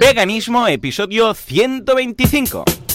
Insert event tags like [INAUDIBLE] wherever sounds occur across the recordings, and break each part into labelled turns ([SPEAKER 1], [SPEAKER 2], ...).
[SPEAKER 1] Veganismo, episodio 125.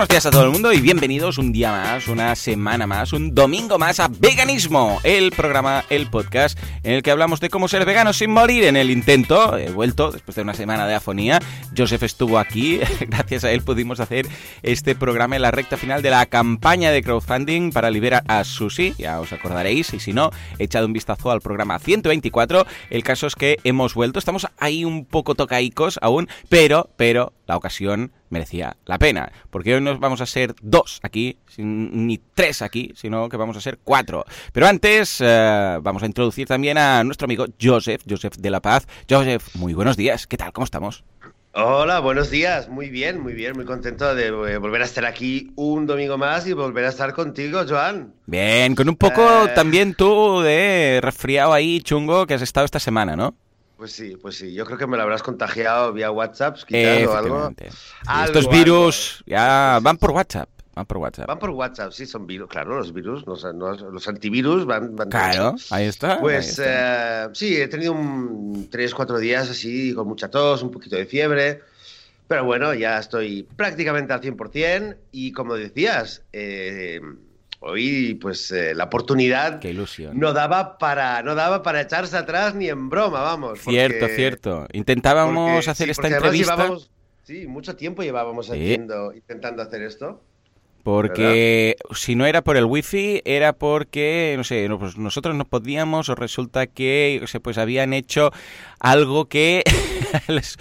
[SPEAKER 1] Buenos días a todo el mundo y bienvenidos un día más, una semana más, un domingo más a Veganismo, el programa, el podcast en el que hablamos de cómo ser vegano sin morir en el intento. He vuelto después de una semana de afonía. Joseph estuvo aquí, [LAUGHS] gracias a él pudimos hacer este programa en la recta final de la campaña de crowdfunding para liberar a Susi, ya os acordaréis, y si no, echad un vistazo al programa 124. El caso es que hemos vuelto, estamos ahí un poco tocaicos aún, pero, pero, la ocasión merecía la pena. Porque hoy no vamos a ser dos aquí, ni tres aquí, sino que vamos a ser cuatro. Pero antes eh, vamos a introducir también a nuestro amigo Joseph, Joseph de la Paz. Joseph, muy buenos días, ¿qué tal? ¿Cómo estamos?
[SPEAKER 2] Hola, buenos días. Muy bien, muy bien, muy contento de eh, volver a estar aquí un domingo más y volver a estar contigo, Joan.
[SPEAKER 1] Bien, con un poco eh. también tú de resfriado ahí chungo que has estado esta semana, ¿no?
[SPEAKER 2] Pues sí, pues sí. Yo creo que me lo habrás contagiado vía WhatsApp, quizás, o algo.
[SPEAKER 1] Estos virus ya van por WhatsApp. Van por WhatsApp.
[SPEAKER 2] Van por WhatsApp, sí, son virus. Claro, los virus, los, los antivirus van, van
[SPEAKER 1] Claro, ahí está.
[SPEAKER 2] Pues Eh, sí, he tenido un, tres, cuatro días así, con mucha tos, un poquito de fiebre. Pero bueno, ya estoy prácticamente al 100%. Y como decías, eh, hoy pues eh, la oportunidad
[SPEAKER 1] Qué ilusión.
[SPEAKER 2] no daba para no daba para echarse atrás ni en broma, vamos.
[SPEAKER 1] Cierto, cierto. Intentábamos hacer esta entrevista.
[SPEAKER 2] sí, mucho tiempo llevábamos haciendo, intentando hacer esto.
[SPEAKER 1] Porque si no era por el wifi, era porque, no sé, pues nosotros no podíamos o resulta que pues habían hecho algo que [LAUGHS] les,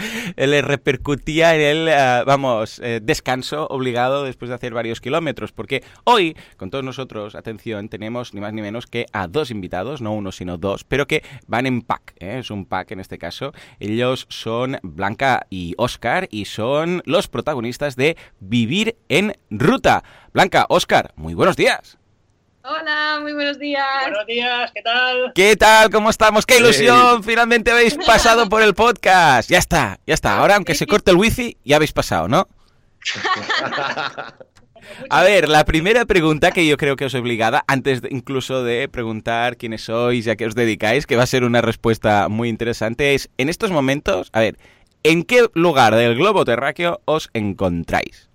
[SPEAKER 1] repercutía en el, eh, vamos, eh, descanso obligado después de hacer varios kilómetros. Porque hoy, con todos nosotros, atención, tenemos ni más ni menos que a dos invitados, no uno, sino dos, pero que van en pack, ¿eh? es un pack en este caso. Ellos son Blanca y Oscar y son los protagonistas de Vivir en Ruta. Blanca, Oscar, muy buenos días.
[SPEAKER 3] Hola, muy buenos días.
[SPEAKER 4] Buenos días, ¿qué tal?
[SPEAKER 1] ¿Qué tal? ¿Cómo estamos? ¡Qué ilusión! Finalmente habéis [LAUGHS] pasado por el podcast. Ya está, ya está. Ahora, aunque se corte el wifi, ya habéis pasado, ¿no? [LAUGHS] A ver, la primera pregunta que yo creo que os obligada, antes incluso de preguntar quiénes sois y a qué os dedicáis, que va a ser una respuesta muy interesante, es, en estos momentos, a ver, ¿en qué lugar del globo terráqueo os encontráis?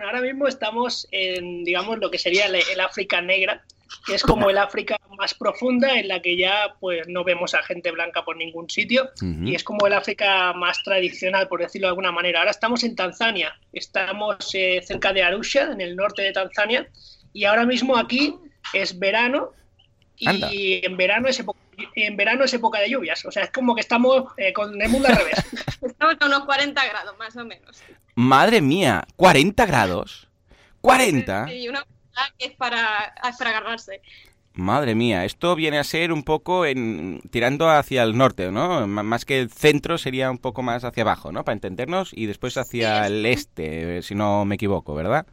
[SPEAKER 4] Bueno, ahora mismo estamos en, digamos, lo que sería el, África negra, que es como el África más profunda en la que ya pues no vemos a gente blanca por ningún sitio y es como el África más tradicional, por decirlo de alguna manera. Ahora estamos en Tanzania, estamos eh, cerca de Arusha, en el norte de Tanzania, y ahora mismo aquí es verano y en verano es época en verano es época de lluvias. O sea, es como que estamos eh, con el mundo al revés. [LAUGHS]
[SPEAKER 3] Estamos a unos 40 grados, más o menos.
[SPEAKER 1] Madre mía, 40 grados. 40.
[SPEAKER 3] Sí, una que es para, para agarrarse.
[SPEAKER 1] Madre mía, esto viene a ser un poco en, tirando hacia el norte, ¿no? más que el centro sería un poco más hacia abajo, ¿no? Para entendernos y después hacia el este, si no me equivoco, ¿verdad?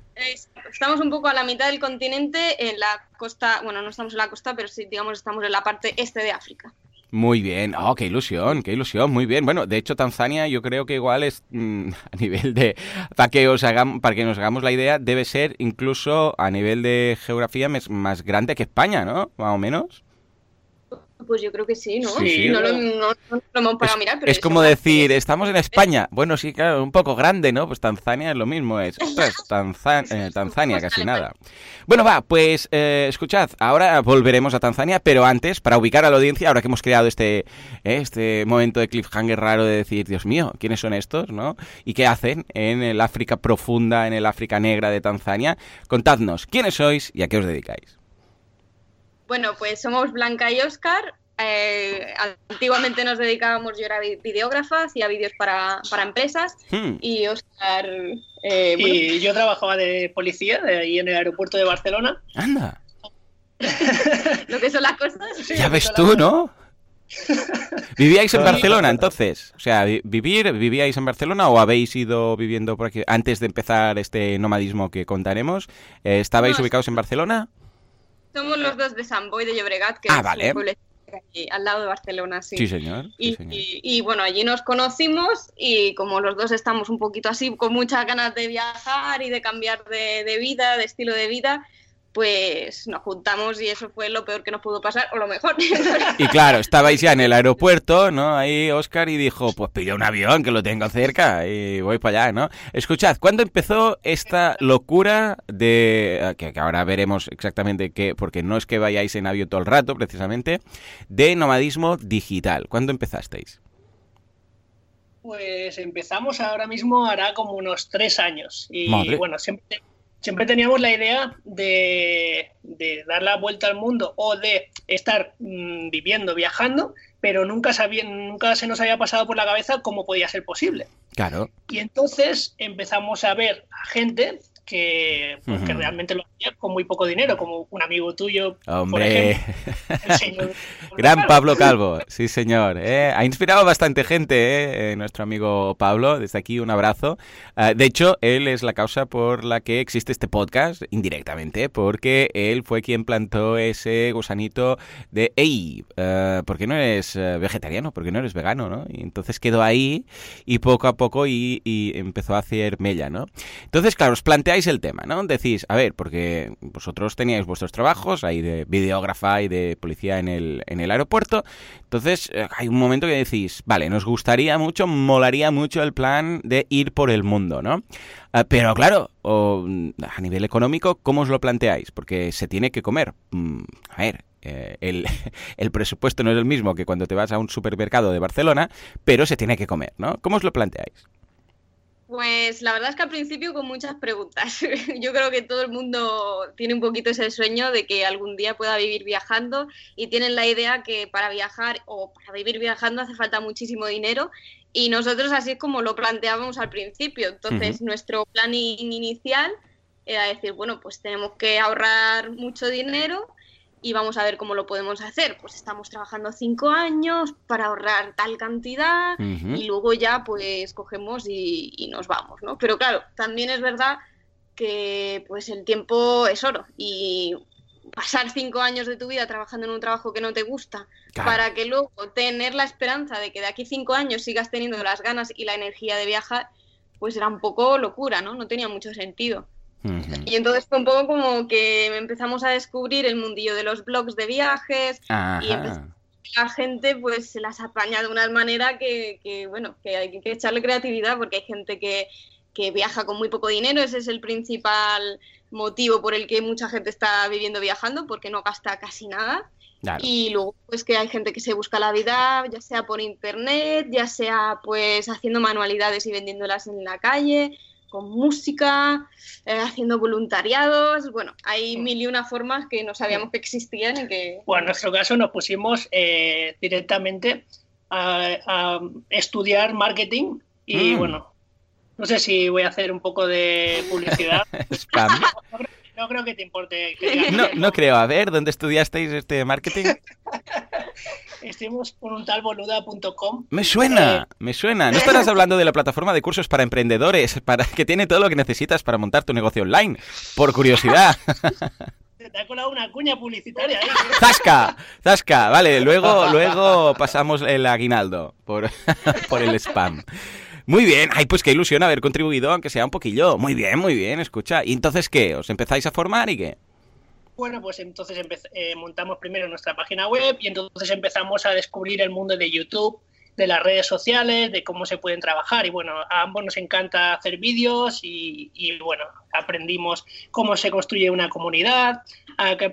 [SPEAKER 3] Estamos un poco a la mitad del continente, en la costa, bueno, no estamos en la costa, pero sí, digamos, estamos en la parte este de África.
[SPEAKER 1] Muy bien, oh, qué ilusión, qué ilusión, muy bien. Bueno, de hecho Tanzania yo creo que igual es mm, [LAUGHS] a nivel de para que os hagamos, para que nos hagamos la idea, debe ser incluso a nivel de geografía más grande que España, ¿no? Más o menos.
[SPEAKER 3] Pues yo creo que sí, ¿no? Sí, no, lo, hemos pagado mirar.
[SPEAKER 1] es como decir, estamos en España. Bueno, sí, claro, un poco grande, ¿no? Pues Tanzania es lo mismo, es eh, Tanzania, casi nada. Bueno, va, pues eh, escuchad, ahora volveremos a Tanzania, pero antes, para ubicar a la audiencia, ahora que hemos creado este, eh, este momento de cliffhanger raro de decir, Dios mío, ¿quiénes son estos, no? ¿Y qué hacen en el África profunda, en el África negra de Tanzania? Contadnos, ¿quiénes sois y a qué os dedicáis?
[SPEAKER 3] Bueno, pues somos Blanca y Oscar. Eh, antiguamente nos dedicábamos, yo era videógrafa, hacía vídeos para, empresas hmm. y Oscar...
[SPEAKER 4] Eh, y yo trabajaba de policía de ahí en el aeropuerto de Barcelona.
[SPEAKER 1] Anda. [LAUGHS]
[SPEAKER 3] Lo que son las cosas.
[SPEAKER 1] ya ves tú, ¿no? ¿Vivíais en Barcelona entonces? O sea, vivir, ¿vivíais en Barcelona o habéis ido viviendo por aquí antes de empezar este nomadismo que contaremos? Eh, ¿Estabais ubicados en Barcelona?
[SPEAKER 3] Somos los dos de San Boy de Llobregat, que
[SPEAKER 1] ah, vale.
[SPEAKER 3] al lado de Barcelona, sí.
[SPEAKER 1] Sí, señor.
[SPEAKER 3] y, bueno, allí nos conocimos y como los dos estamos un poquito así, con muchas ganas de viajar y de cambiar de vida, de estilo de vida, pues nos juntamos y eso fue lo peor que nos pudo pasar, o lo mejor. [LAUGHS]
[SPEAKER 1] Y claro, estabais ya en el aeropuerto, ¿no? Ahí Oscar y dijo, pues pide un avión que lo tengo cerca y voy para allá, ¿no? Escuchad, ¿cuándo empezó esta locura de, que, ahora veremos exactamente qué, porque no es que vayáis en avión todo el rato, precisamente, de nomadismo digital? ¿Cuándo empezasteis?
[SPEAKER 4] Pues empezamos ahora mismo, hará como unos tres años. Y bueno, siempre siempre teníamos la idea de, dar la vuelta al mundo o de estar mm, viviendo, viajando, pero nunca, nunca se nos había pasado por la cabeza cómo podía ser posible.
[SPEAKER 1] Claro.
[SPEAKER 4] Y entonces empezamos a ver a gente que, pues, realmente lo hacía con muy poco dinero, como un amigo tuyo.
[SPEAKER 1] Hombre, [LAUGHS] gran Pablo Calvo, sí señor. Eh, ha inspirado bastante gente, eh, nuestro amigo Pablo. Desde aquí un abrazo. Ah, de hecho, él es la causa por la que existe este podcast, indirectamente, porque él fue quien plantó ese gusanito de, hey, uh, ¿por qué no eres vegetariano? ¿Por qué no eres vegano? ¿no? Y entonces quedó ahí y poco a poco y, y empezó a hacer mella, ¿no? Entonces, claro, os el tema, ¿no? Decís, a ver, porque vosotros teníais vuestros trabajos, ahí de videógrafa y de policía en el, en el aeropuerto, entonces eh, hay un momento que decís, vale, nos gustaría mucho, molaría mucho el plan de ir por el mundo, ¿no? Ah, pero claro, a nivel económico, ¿cómo os lo planteáis? Porque se tiene que comer. Mm, a ver, eh, el, [LAUGHS] el, presupuesto no es el mismo que cuando te vas a un supermercado de Barcelona, pero se tiene que comer, ¿no? ¿Cómo os lo planteáis?
[SPEAKER 3] Pues la verdad es que al principio con muchas preguntas. [LAUGHS] Yo creo que todo el mundo tiene un poquito ese sueño de que algún día pueda vivir viajando y tienen la idea que para viajar o para vivir viajando hace falta muchísimo dinero y nosotros así es como lo planteábamos al principio. Entonces nuestro plan inicial era decir, bueno, pues tenemos que ahorrar mucho dinero y vamos a ver cómo lo podemos hacer. Pues estamos trabajando cinco años para ahorrar tal cantidad y luego ya pues cogemos y, nos vamos, ¿no? Pero claro, también es verdad que pues el tiempo es oro y pasar cinco años de tu vida trabajando en un trabajo que no te gusta para que luego tener la esperanza de que de aquí cinco años sigas teniendo las ganas y la energía de viajar, pues era un poco locura, ¿no? No tenía mucho sentido. Y entonces fue un poco como que empezamos a descubrir el mundillo de los blogs de viajes y la gente pues se las apaña de una manera que, bueno, que hay que echarle creatividad porque hay gente que, que viaja con muy poco dinero, ese es el principal motivo por el que mucha gente está viviendo viajando porque no gasta casi nada. Y luego, pues que hay gente que se busca la vida, ya sea por internet, ya sea pues haciendo manualidades y vendiéndolas en la calle con música, eh, haciendo voluntariados. Bueno, hay mil y una formas que no sabíamos que existían y que...
[SPEAKER 4] Bueno, en nuestro caso nos pusimos eh, directamente a, estudiar marketing y mm. bueno, no sé si voy a hacer un poco de publicidad. [LAUGHS] No, creo que te importe.
[SPEAKER 1] no, no creo. A ver, ¿dónde estudiasteis este marketing? [LAUGHS]
[SPEAKER 4] Estuvimos por un tal boluda.com.
[SPEAKER 1] Me suena, eh, me suena. ¿No estarás [LAUGHS] hablando de la plataforma de cursos para emprendedores, para que tiene todo lo que necesitas para montar tu negocio online? Por curiosidad. [LAUGHS]
[SPEAKER 4] te ha colado una cuña publicitaria ahí.
[SPEAKER 1] ¡Zasca! ¡Zasca! Vale, luego, luego pasamos el aguinaldo por, [LAUGHS] por el spam. Muy bien, ay, pues qué ilusión haber contribuido, aunque sea un poquillo. Muy bien, muy bien, escucha. ¿Y entonces qué? ¿Os empezáis a formar y qué?
[SPEAKER 4] Bueno, pues entonces eh, montamos primero nuestra página web y entonces empezamos a descubrir el mundo de YouTube, de las redes sociales, de cómo se pueden trabajar. Y bueno, a ambos nos encanta hacer vídeos y, bueno, aprendimos cómo se construye una comunidad,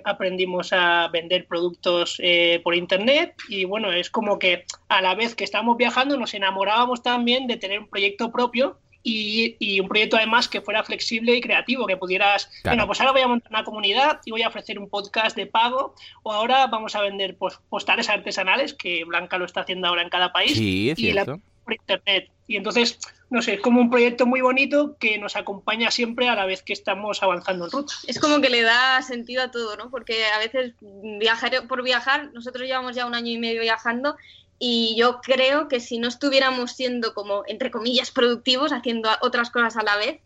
[SPEAKER 4] aprendimos a vender productos eh, por internet y bueno, es como que a la vez que estamos viajando nos enamorábamos también de tener un proyecto propio y, un proyecto además que fuera flexible y creativo, que pudieras, bueno, pues ahora voy a montar una comunidad y voy a ofrecer un podcast de pago, o ahora vamos a vender postales artesanales, que Blanca lo está haciendo ahora en cada país,
[SPEAKER 1] y la,
[SPEAKER 4] por internet. Y entonces, no sé, es como un proyecto muy bonito que nos acompaña siempre a la vez que estamos avanzando en ruta.
[SPEAKER 3] Es como que le da sentido a todo, ¿no? Porque a veces viajar por viajar, nosotros llevamos ya un año y medio viajando y yo creo que si no estuviéramos siendo como, entre comillas, productivos, haciendo otras cosas a la vez,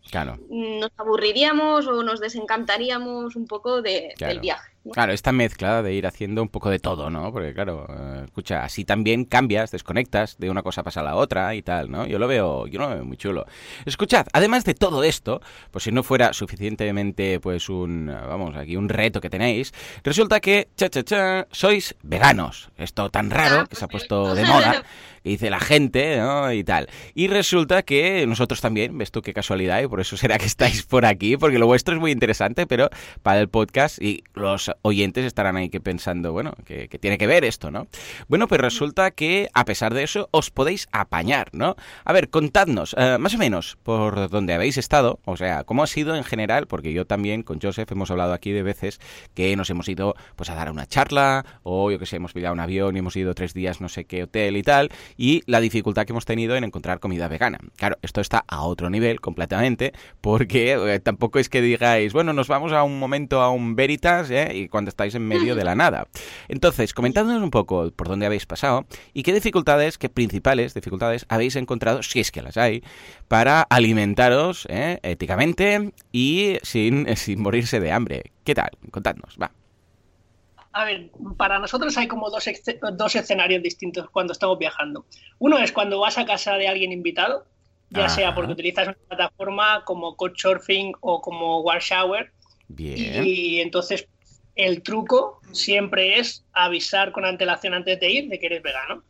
[SPEAKER 3] nos aburriríamos o nos desencantaríamos un poco del viaje.
[SPEAKER 1] Claro, esta mezcla de ir haciendo un poco de todo, ¿no? Porque claro, eh, escucha, así también cambias, desconectas, de una cosa pasa a la otra y tal, ¿no? Yo lo veo, yo lo veo muy chulo. Escuchad, además de todo esto, pues si no fuera suficientemente, pues un, vamos, aquí un reto que tenéis, resulta que, cha, cha, cha, sois veganos. Esto tan raro que se ha puesto [LAUGHS] de moda que dice la gente, ¿no? Y tal. Y resulta que nosotros también, ves tú qué casualidad, y por eso será que estáis por aquí, porque lo vuestro es muy interesante, pero para el podcast y los oyentes estarán ahí que pensando, bueno, que, tiene que ver esto, ¿no? Bueno, pues resulta que a pesar de eso os podéis apañar, ¿no? A ver, contadnos, eh, más o menos, por dónde habéis estado, o sea, cómo ha sido en general, porque yo también con Joseph hemos hablado aquí de veces que nos hemos ido pues a dar una charla, o yo que sé, hemos pillado un avión y hemos ido tres días no sé qué hotel y tal, y la dificultad que hemos tenido en encontrar comida vegana. Claro, esto está a otro nivel completamente, porque eh, tampoco es que digáis, bueno, nos vamos a un momento a un Veritas, ¿eh? y cuando estáis en medio de la nada. Entonces, comentadnos un poco por dónde habéis pasado y qué dificultades, qué principales dificultades habéis encontrado, si es que las hay, para alimentaros ¿eh? éticamente y sin, [LAUGHS] sin morirse de hambre. ¿Qué tal? Contadnos, va.
[SPEAKER 4] A ver, para nosotros hay como dos, dos escenarios distintos cuando estamos viajando. Uno es cuando vas a casa de alguien invitado, ya sea porque utilizas una plataforma como Couchsurfing o como Warshower. Bien. Y, entonces el truco siempre es avisar con antelación antes de ir de que eres vegano.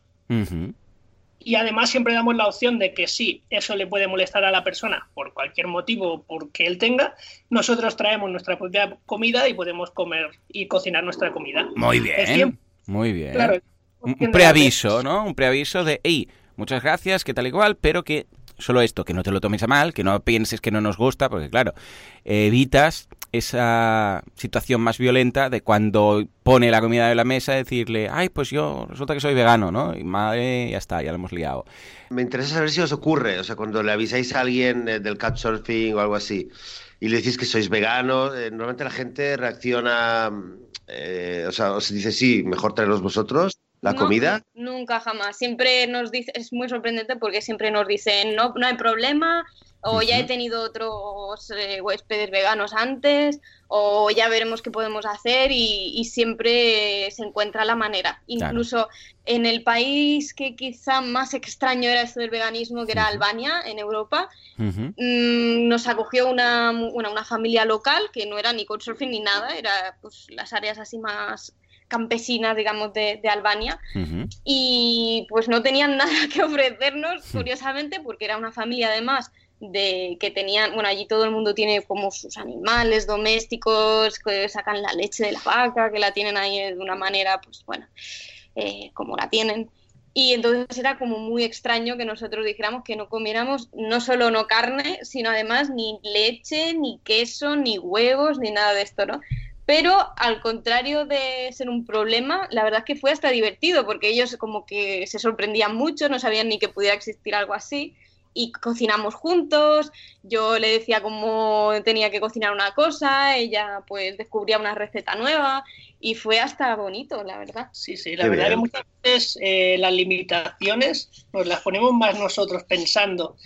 [SPEAKER 4] Y además siempre damos la opción de que si eso le puede molestar a la persona por cualquier motivo, porque él tenga, nosotros traemos nuestra propia comida y podemos comer y cocinar nuestra comida.
[SPEAKER 1] Muy bien. Muy bien. un preaviso, ¿no? Un preaviso de, hey, muchas gracias, que tal igual, pero que solo esto, que no te lo tomes a mal, que no pienses que no nos gusta, porque claro, evitas esa situación más violenta de cuando pone la comida de la mesa decirle, ay, pues yo resulta que soy vegano, ¿no? Y madre, ya está, ya lo hemos liado.
[SPEAKER 2] Me interesa saber si os ocurre, o sea, cuando le avisáis a alguien eh, del couchsurfing o algo así y le decís que sois vegano, eh, normalmente la gente reacciona, eh, o sea, os dice, sí, mejor traeros vosotros la comida?
[SPEAKER 3] Nunca, jamás. Siempre nos dice, es muy sorprendente porque siempre nos dicen, no, no hay problema, o ya he tenido otros eh, huéspedes veganos antes, o ya veremos qué podemos hacer y, siempre se encuentra la manera. Incluso en el país que quizá más extraño era esto del veganismo, que era Albania, en Europa, mm, nos acogió una, una, familia local que no era ni couchsurfing ni nada, era pues, las áreas así más campesinas, digamos, de, Albania. Y pues no tenían [LAUGHS] nada que ofrecernos, curiosamente, porque era una familia además de que tenían, bueno, allí todo el mundo tiene como sus animales domésticos, que sacan la leche de la vaca, que la tienen ahí de una manera, pues bueno, eh, como la tienen. Y entonces era como muy extraño que nosotros dijéramos que no comiéramos no solo no carne, sino además ni leche, ni queso, ni huevos, ni nada de esto, ¿no? Pero al contrario de ser un problema, la verdad es que fue hasta divertido, porque ellos como que se sorprendían mucho, no sabían ni que pudiera existir algo así y cocinamos juntos, yo le decía cómo tenía que cocinar una cosa, ella pues descubría una receta nueva y fue hasta bonito, la verdad.
[SPEAKER 4] Sí, sí, la verdad que muchas veces eh, las limitaciones nos las ponemos más nosotros pensando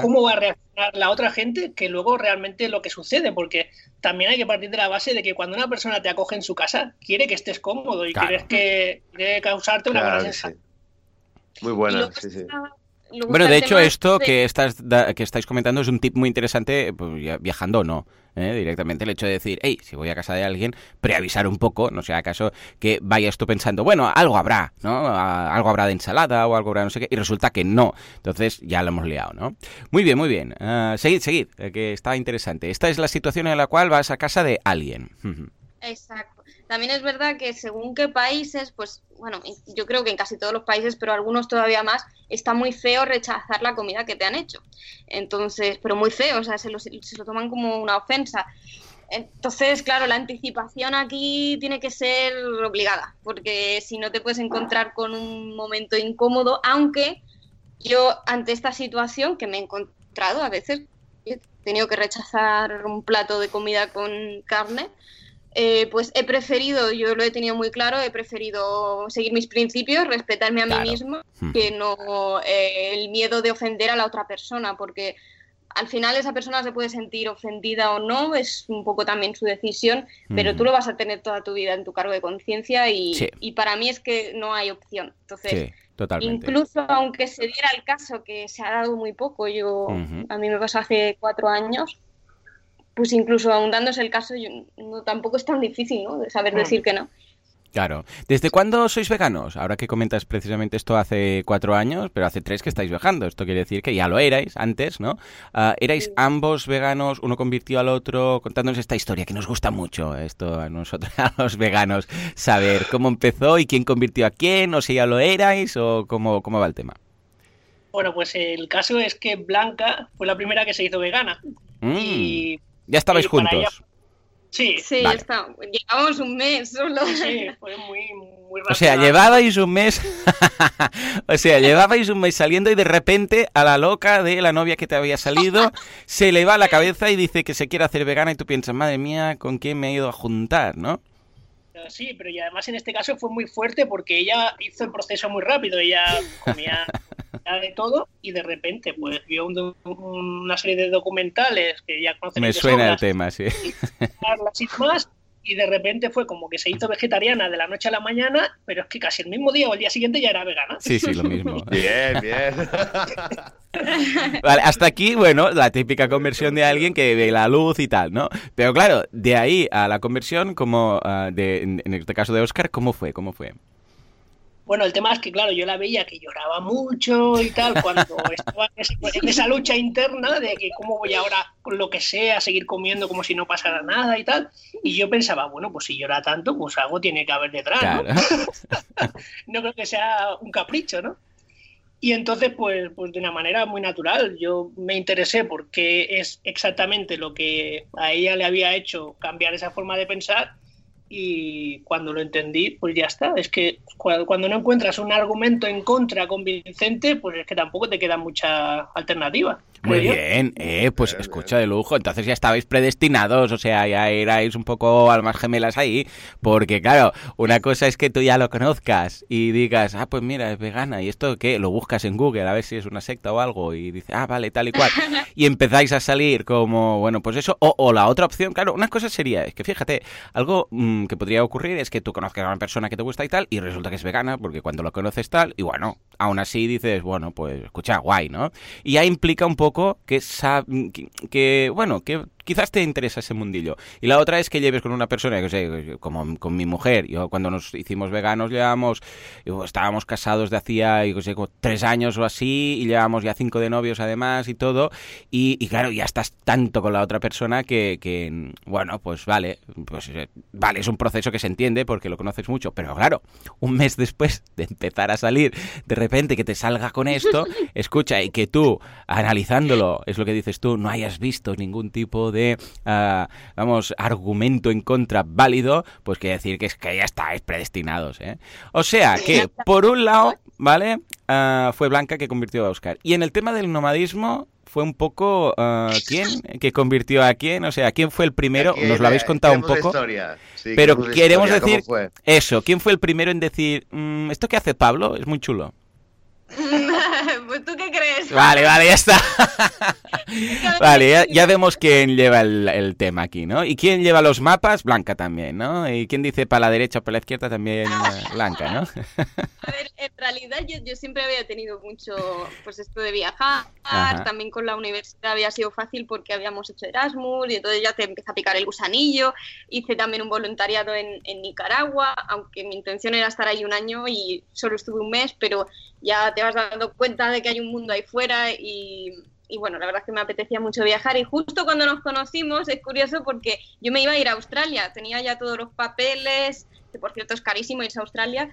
[SPEAKER 4] cómo va a reaccionar la otra gente que luego realmente lo que sucede, porque también hay que partir de la base de que cuando una persona te acoge en su casa, quiere que estés cómodo y quieres que quiere causarte una buena sensación.
[SPEAKER 2] Muy buena, sí, sí.
[SPEAKER 1] Bueno, de hecho, esto que, estás, que estáis comentando es un tip muy interesante, pues, viajando o no. ¿eh? Directamente el hecho de decir, hey, si voy a casa de alguien, preavisar un poco, no sea acaso que vayas tú pensando, bueno, algo habrá, ¿no? Algo habrá de ensalada o algo habrá no sé qué, y resulta que no. Entonces ya lo hemos liado, ¿no? Muy bien, muy bien. Uh, seguid, seguid, eh, que está interesante. Esta es la situación en la cual vas a casa de alguien.
[SPEAKER 3] Exacto. También es verdad que según qué países, pues bueno, yo creo que en casi todos los países, pero algunos todavía más, está muy feo rechazar la comida que te han hecho. Entonces, pero muy feo, o sea, se lo, se lo toman como una ofensa. Entonces, claro, la anticipación aquí tiene que ser obligada, porque si no te puedes encontrar con un momento incómodo, aunque yo ante esta situación que me he encontrado a veces, he tenido que rechazar un plato de comida con carne, eh, pues he preferido, yo lo he tenido muy claro, he preferido seguir mis principios, respetarme a mí mismo, hmm. que no eh, el miedo de ofender a la otra persona, porque al final esa persona se puede sentir ofendida o no, es un poco también su decisión, pero tú lo vas a tener toda tu vida en tu cargo de conciencia y, para mí es que no hay opción. Entonces, incluso aunque se diera el caso que se ha dado muy poco, yo a mí me pasó hace cuatro años, pues incluso aun dándose el caso, no, tampoco es tan difícil ¿no? de saber decir que no.
[SPEAKER 1] Claro. ¿Desde cuándo sois veganos? Ahora que comentas precisamente esto hace cuatro años, pero hace tres que estáis viajando. Esto quiere decir que ya lo erais antes, ¿no? Ah, ¿Erais ambos veganos? ¿Uno convirtió al otro? Contándonos esta historia que nos gusta mucho, esto a nosotros, [LAUGHS] a los veganos, saber cómo empezó y quién convirtió a quién, o si ya lo erais, o cómo, cómo va el tema.
[SPEAKER 4] Bueno, pues el caso es que Blanca fue la primera que se hizo vegana.
[SPEAKER 1] Mm. Y, ya estabais juntos.
[SPEAKER 3] Sí, sí está. llevamos un mes solo.
[SPEAKER 4] Sí, fue muy, muy rápido.
[SPEAKER 1] O sea, llevabais un mes. [LAUGHS] o sea, llevabais un mes saliendo y de repente a la loca de la novia que te había salido [LAUGHS] se le va la cabeza y dice que se quiere hacer vegana y tú piensas, madre mía, ¿con quién me he ido a juntar, no?
[SPEAKER 4] Sí, pero y además en este caso fue muy fuerte porque ella hizo el proceso muy rápido. Ella comía [LAUGHS] de todo y de repente pues vio una serie de documentales que ya conocen.
[SPEAKER 1] Me suena el tema, sí.
[SPEAKER 4] Y, más, y de repente fue como que se hizo vegetariana de la noche a la mañana, pero es que casi el mismo día o el día siguiente ya era vegana.
[SPEAKER 1] Sí, sí, lo mismo. [LAUGHS]
[SPEAKER 2] bien, bien. [LAUGHS]
[SPEAKER 1] Vale, hasta aquí, bueno, la típica conversión de alguien que ve la luz y tal, ¿no? Pero claro, de ahí a la conversión, como ah, de, en este caso de Oscar, ¿cómo fue? ¿Cómo fue?
[SPEAKER 4] Bueno, el tema es que, claro, yo la veía que lloraba mucho y tal, cuando [LAUGHS] estaba en, esa lucha interna de que cómo voy ahora con lo que sea, seguir comiendo como si no pasara nada y tal. Y yo pensaba, bueno, pues si llora tanto, pues algo tiene que haber detrás, ¿no? [LAUGHS] no creo que sea un capricho, ¿no? Y entonces, pues, pues de una manera muy natural, yo me interesé porque es exactamente lo que a ella le había hecho cambiar esa forma de pensar y cuando lo entendí, pues ya está. Es que cuando no encuentras un argumento en contra convincente, pues es que tampoco te queda mucha alternativa.
[SPEAKER 1] Muy bien, eh, pues escucha de lujo. Entonces ya estabais predestinados, o sea, ya erais un poco almas gemelas ahí, porque claro, una cosa es que tú ya lo conozcas y digas, ah, pues mira, es vegana, ¿y esto qué? Lo buscas en Google a ver si es una secta o algo, y dices, ah, vale, tal y cual. [LAUGHS] Y empezáis a salir como, bueno, pues eso, o, la otra opción, claro, una cosa sería, es que fíjate, algo mm, que podría ocurrir es que tú conozcas a una persona que te gusta y tal, y resulta que es vegana, porque cuando lo conoces tal, y bueno, aún así dices, bueno, pues escucha, guay, ¿no? Y ya implica un poco que, que, bueno, que quizás te interesa ese mundillo. Y la otra es que lleves con una persona, que sé, como con mi mujer. Yo cuando nos hicimos veganos llevábamos, estábamos casados de hacía, sé, tres años o así, y llevábamos ya cinco de novios además y todo. Y, claro, ya estás tanto con la otra persona que, que, bueno, pues vale, pues eh, vale, es un proceso que se entiende porque lo conoces mucho. Pero claro, un mes después de empezar a salir, de repente que te salga con esto, [LAUGHS] escucha, y que tú, analizándolo, es lo que dices tú, no hayas visto ningún tipo de, ah, vamos, argumento en contra válido, pues quiere decir que es que ya estáis predestinados, ¿eh? O sea que, por un lado, ¿vale? Ah, fue Blanca que convirtió a Oscar. Y en el tema del nomadismo, fue un poco uh, quién que convirtió a quién, o sea, quién fue el primero, nos lo habéis contado un poco, pero queremos decir eso, quién fue el primero en decir, mm, esto que hace Pablo es muy chulo. [LAUGHS] [LAUGHS]
[SPEAKER 3] pues tú qué crees.
[SPEAKER 1] Vale, vale, ya está. [LAUGHS] vale, ya, vemos quién lleva el, tema aquí, ¿no? Y quién lleva los mapas, Blanca también, ¿no? Y quién dice para la derecha o para la izquierda también eh, Blanca, ¿no? [LAUGHS]
[SPEAKER 3] A ver, en realidad yo, siempre había tenido mucho, pues esto de viajar, también con la universidad había sido fácil porque habíamos hecho Erasmus y entonces ya te empieza a picar el gusanillo. Hice también un voluntariado en, en Nicaragua, aunque mi intención era estar ahí un año y solo estuve un mes, pero ya te vas dando cuenta de que hay un mundo ahí fuera y, bueno, la verdad es que me apetecía mucho viajar y justo cuando nos conocimos es curioso porque yo me iba a ir a Australia, tenía ya todos los papeles, que por cierto es carísimo irse a Australia,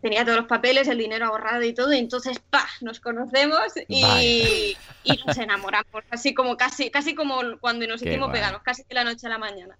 [SPEAKER 3] tenía todos los papeles, el dinero ahorrado y todo, y entonces ¡pa! nos conocemos y, nos enamoramos, así como casi, casi como cuando nos hicimos veganos, casi de la noche a la mañana.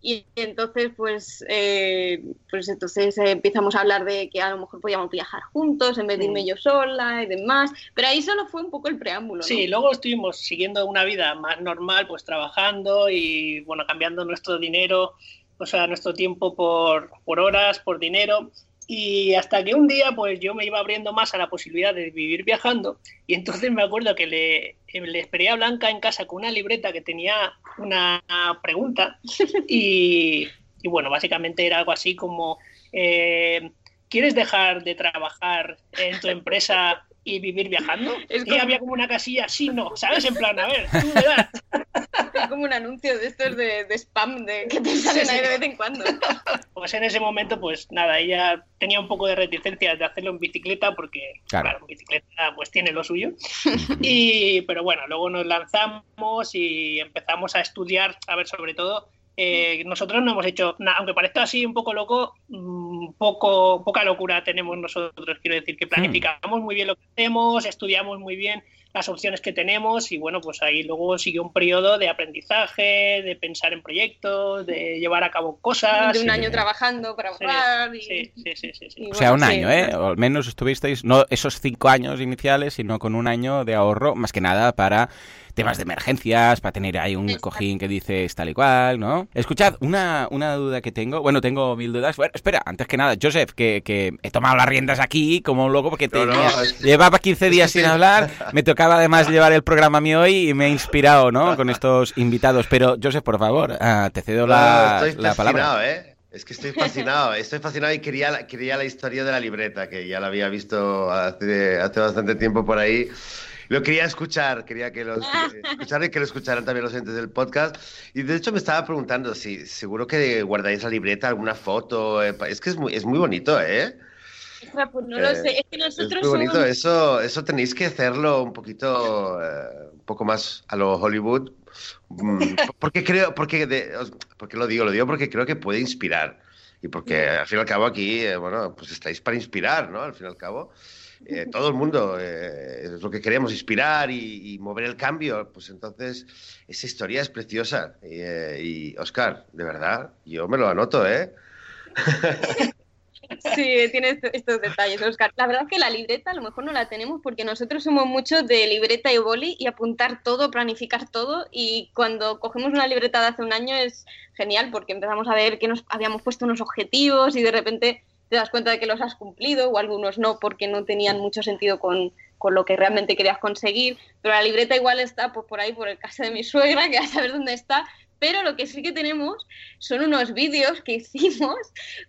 [SPEAKER 3] Y entonces, pues, eh, pues entonces eh, empezamos a hablar de que a lo mejor podíamos viajar juntos en vez de irme yo sola y demás. Pero ahí solo fue un poco el preámbulo.
[SPEAKER 4] Sí, luego estuvimos siguiendo una vida más normal, pues trabajando y, bueno, cambiando nuestro dinero, o sea, nuestro tiempo por, por horas, por dinero. Y hasta que un día, pues yo me iba abriendo más a la posibilidad de vivir viajando. Y entonces me acuerdo que le, le esperé a Blanca en casa con una libreta que tenía una pregunta. [LAUGHS] Y, y bueno, básicamente era algo así como: eh, ¿Quieres dejar de trabajar en tu empresa y vivir viajando. [LAUGHS] Y había como una casilla, sí, no, ¿sabes? En plan, a ver, [LAUGHS] tú me das.
[SPEAKER 3] Es como un anuncio de estos de, spam de que te salen ahí de vez en cuando. [LAUGHS]
[SPEAKER 4] Pues en ese momento, pues nada, ella tenía un poco de reticencia de hacerlo en bicicleta porque, claro, en bicicleta pues tiene lo suyo. y, pero bueno, luego nos lanzamos y empezamos a estudiar, a ver, sobre todo eh, nosotros no hemos hecho nada, aunque parezca así un poco loco, mm, poco, poca locura tenemos nosotros. Quiero decir que hmm. planificamos muy bien lo que hacemos, estudiamos muy bien las opciones que tenemos y bueno, pues ahí luego sigue un periodo de aprendizaje, de pensar en proyectos, de llevar a cabo cosas.
[SPEAKER 3] De un año trabajando para ahorrar.
[SPEAKER 4] Sí, sí, sí, sí,
[SPEAKER 1] O sea, un año, ¿eh? O al menos estuvisteis, no esos cinco años iniciales, sino con un año de ahorro, más que nada para temas de emergencias, para tener ahí un cojín que dices tal y cual, ¿no? Escuchad, una, una duda que tengo, bueno, tengo mil dudas. Bueno, espera, antes que nada, Joseph, que, que he tomado las riendas aquí como un loco porque te, llevaba 15 días sin hablar, me [LAUGHS] tocaba además llevar el programa a mí hoy y me he inspirado, ¿no? Con estos invitados. Pero, Joseph, por favor, ah, te cedo la,
[SPEAKER 2] estoy
[SPEAKER 1] la
[SPEAKER 2] palabra. ¿eh? Es que estoy fascinado, estoy fascinado y quería, quería la historia de la libreta, que ya la había visto hace, hace bastante tiempo por ahí. Lo quería escuchar, quería que lo, [LAUGHS] escuchar y que lo escucharan también los entes del podcast. Y de hecho me estaba preguntando si seguro que guardáis la libreta, alguna foto. Eh, es que es muy, es muy bonito, ¿eh? [LAUGHS]
[SPEAKER 3] Pues no lo sé, es que nosotros
[SPEAKER 2] es muy bonito. Eso, eso tenéis que hacerlo un poquito, eh, un poco más a lo Hollywood. Mm, [LAUGHS] porque creo, porque, porque lo digo, lo digo porque creo que puede inspirar. Y porque al fin y al cabo aquí, eh, bueno, pues estáis para inspirar, ¿no? Al fin y al cabo. Eh, [LAUGHS] todo el mundo eh, es lo que queremos, inspirar y, mover el cambio, pues entonces esa historia es preciosa. Eh, y, Oscar, de verdad, yo me lo anoto, ¿eh?
[SPEAKER 3] Sí, tiene estos detalles, Oscar. La verdad es que la libreta a lo mejor no la tenemos porque nosotros somos muchos de libreta y boli y apuntar todo, planificar todo. Y cuando cogemos una libreta de hace un año es genial porque empezamos a ver que nos habíamos puesto unos objetivos y de repente te das cuenta de que los has cumplido o algunos no porque no tenían mucho sentido con, con lo que realmente querías conseguir, pero la libreta igual está pues, por ahí, por el casa de mi suegra, que a saber dónde está, pero lo que sí que tenemos son unos vídeos que [LAUGHS] hicimos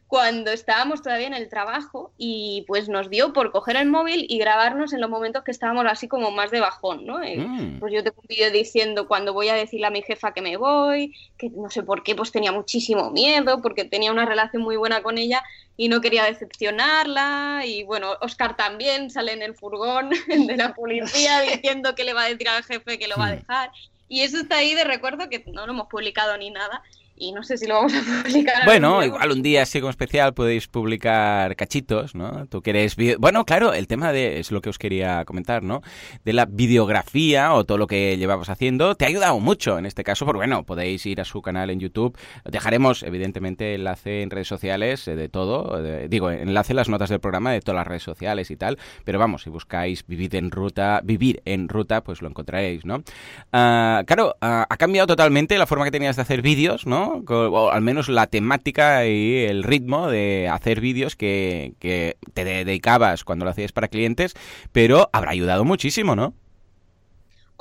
[SPEAKER 3] cuando estábamos todavía en el trabajo y pues nos dio por coger el móvil y grabarnos en los momentos que estábamos así como más de bajón, ¿no? Mm. Pues yo tengo un vídeo diciendo cuando voy a decirle a mi jefa que me voy, que no sé por qué, pues tenía muchísimo miedo porque tenía una relación muy buena con ella y no quería decepcionarla y bueno, Oscar también sale en el furgón [LAUGHS] de la policía [LAUGHS] diciendo que le va a decir al jefe que lo va a mm. Y eso está ahí de recuerdo que no lo hemos publicado ni nada y no sé si lo vamos a [LAUGHS] publicar.
[SPEAKER 1] Bueno, igual un día así como especial podéis publicar cachitos, ¿no? Tú querés... Bueno, claro, el tema de... es lo que os quería comentar, ¿no? De la videografía o todo lo que llevamos haciendo te ha ayudado mucho en este caso, porque bueno, podéis ir a su canal en YouTube. Dejaremos, evidentemente, enlace en redes sociales eh, de todo. digo, enlace en las notas del programa de todas las redes sociales y tal. Pero vamos, si buscáis vivir en ruta, vivir en ruta, pues lo encontraréis, ¿no? Ah, claro, ah, ha cambiado totalmente la forma que tenías de hacer vídeos, ¿no? O al menos la temática y el ritmo de hacer vídeos que, que te dedicabas cuando lo hacías para clientes, pero habrá ayudado muchísimo, ¿no?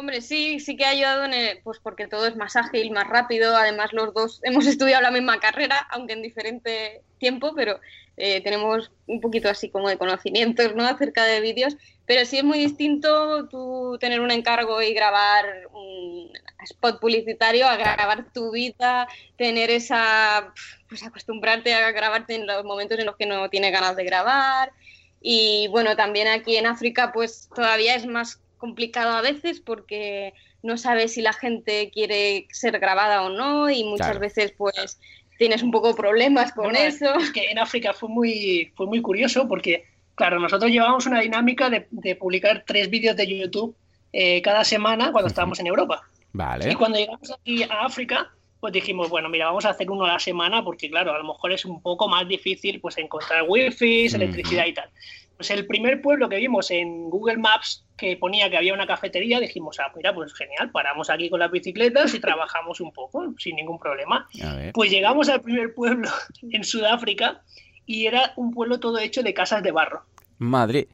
[SPEAKER 3] Hombre, sí, sí que ha ayudado en pues porque todo es más ágil, más rápido. Además, los dos hemos [LAUGHS] estudiado la misma carrera, aunque en diferente tiempo, pero eh, tenemos un poquito así como de conocimientos ¿no? acerca de vídeos. Pero sí es muy distinto tú tener un encargo y grabar un spot publicitario a grabar tu vida, tener esa, pues acostumbrarte a grabarte en los momentos en los que no tienes ganas de grabar. Y bueno, también aquí en África pues todavía es más complicado a veces porque no sabes si la gente quiere ser grabada o no y muchas veces pues tienes un poco problemas con eso.
[SPEAKER 4] Es que en África fue muy, fue muy curioso porque, claro, nosotros llevábamos una dinámica de, publicar tres vídeos de YouTube eh, cada semana cuando estábamos en Europa.
[SPEAKER 1] Vale.
[SPEAKER 4] Y cuando llegamos aquí a África, pues dijimos, bueno, mira, vamos a hacer uno a la semana porque, claro, a lo mejor es un poco más difícil pues encontrar wifi, electricidad y tal. Pues el primer pueblo que vimos en Google Maps que ponía que había una cafetería, dijimos, ah, mira, pues genial, paramos aquí con las bicicletas y trabajamos un poco, sin ningún problema. Pues llegamos al primer pueblo [LAUGHS] en Sudáfrica y era un pueblo todo hecho de casas de barro.
[SPEAKER 1] Madre.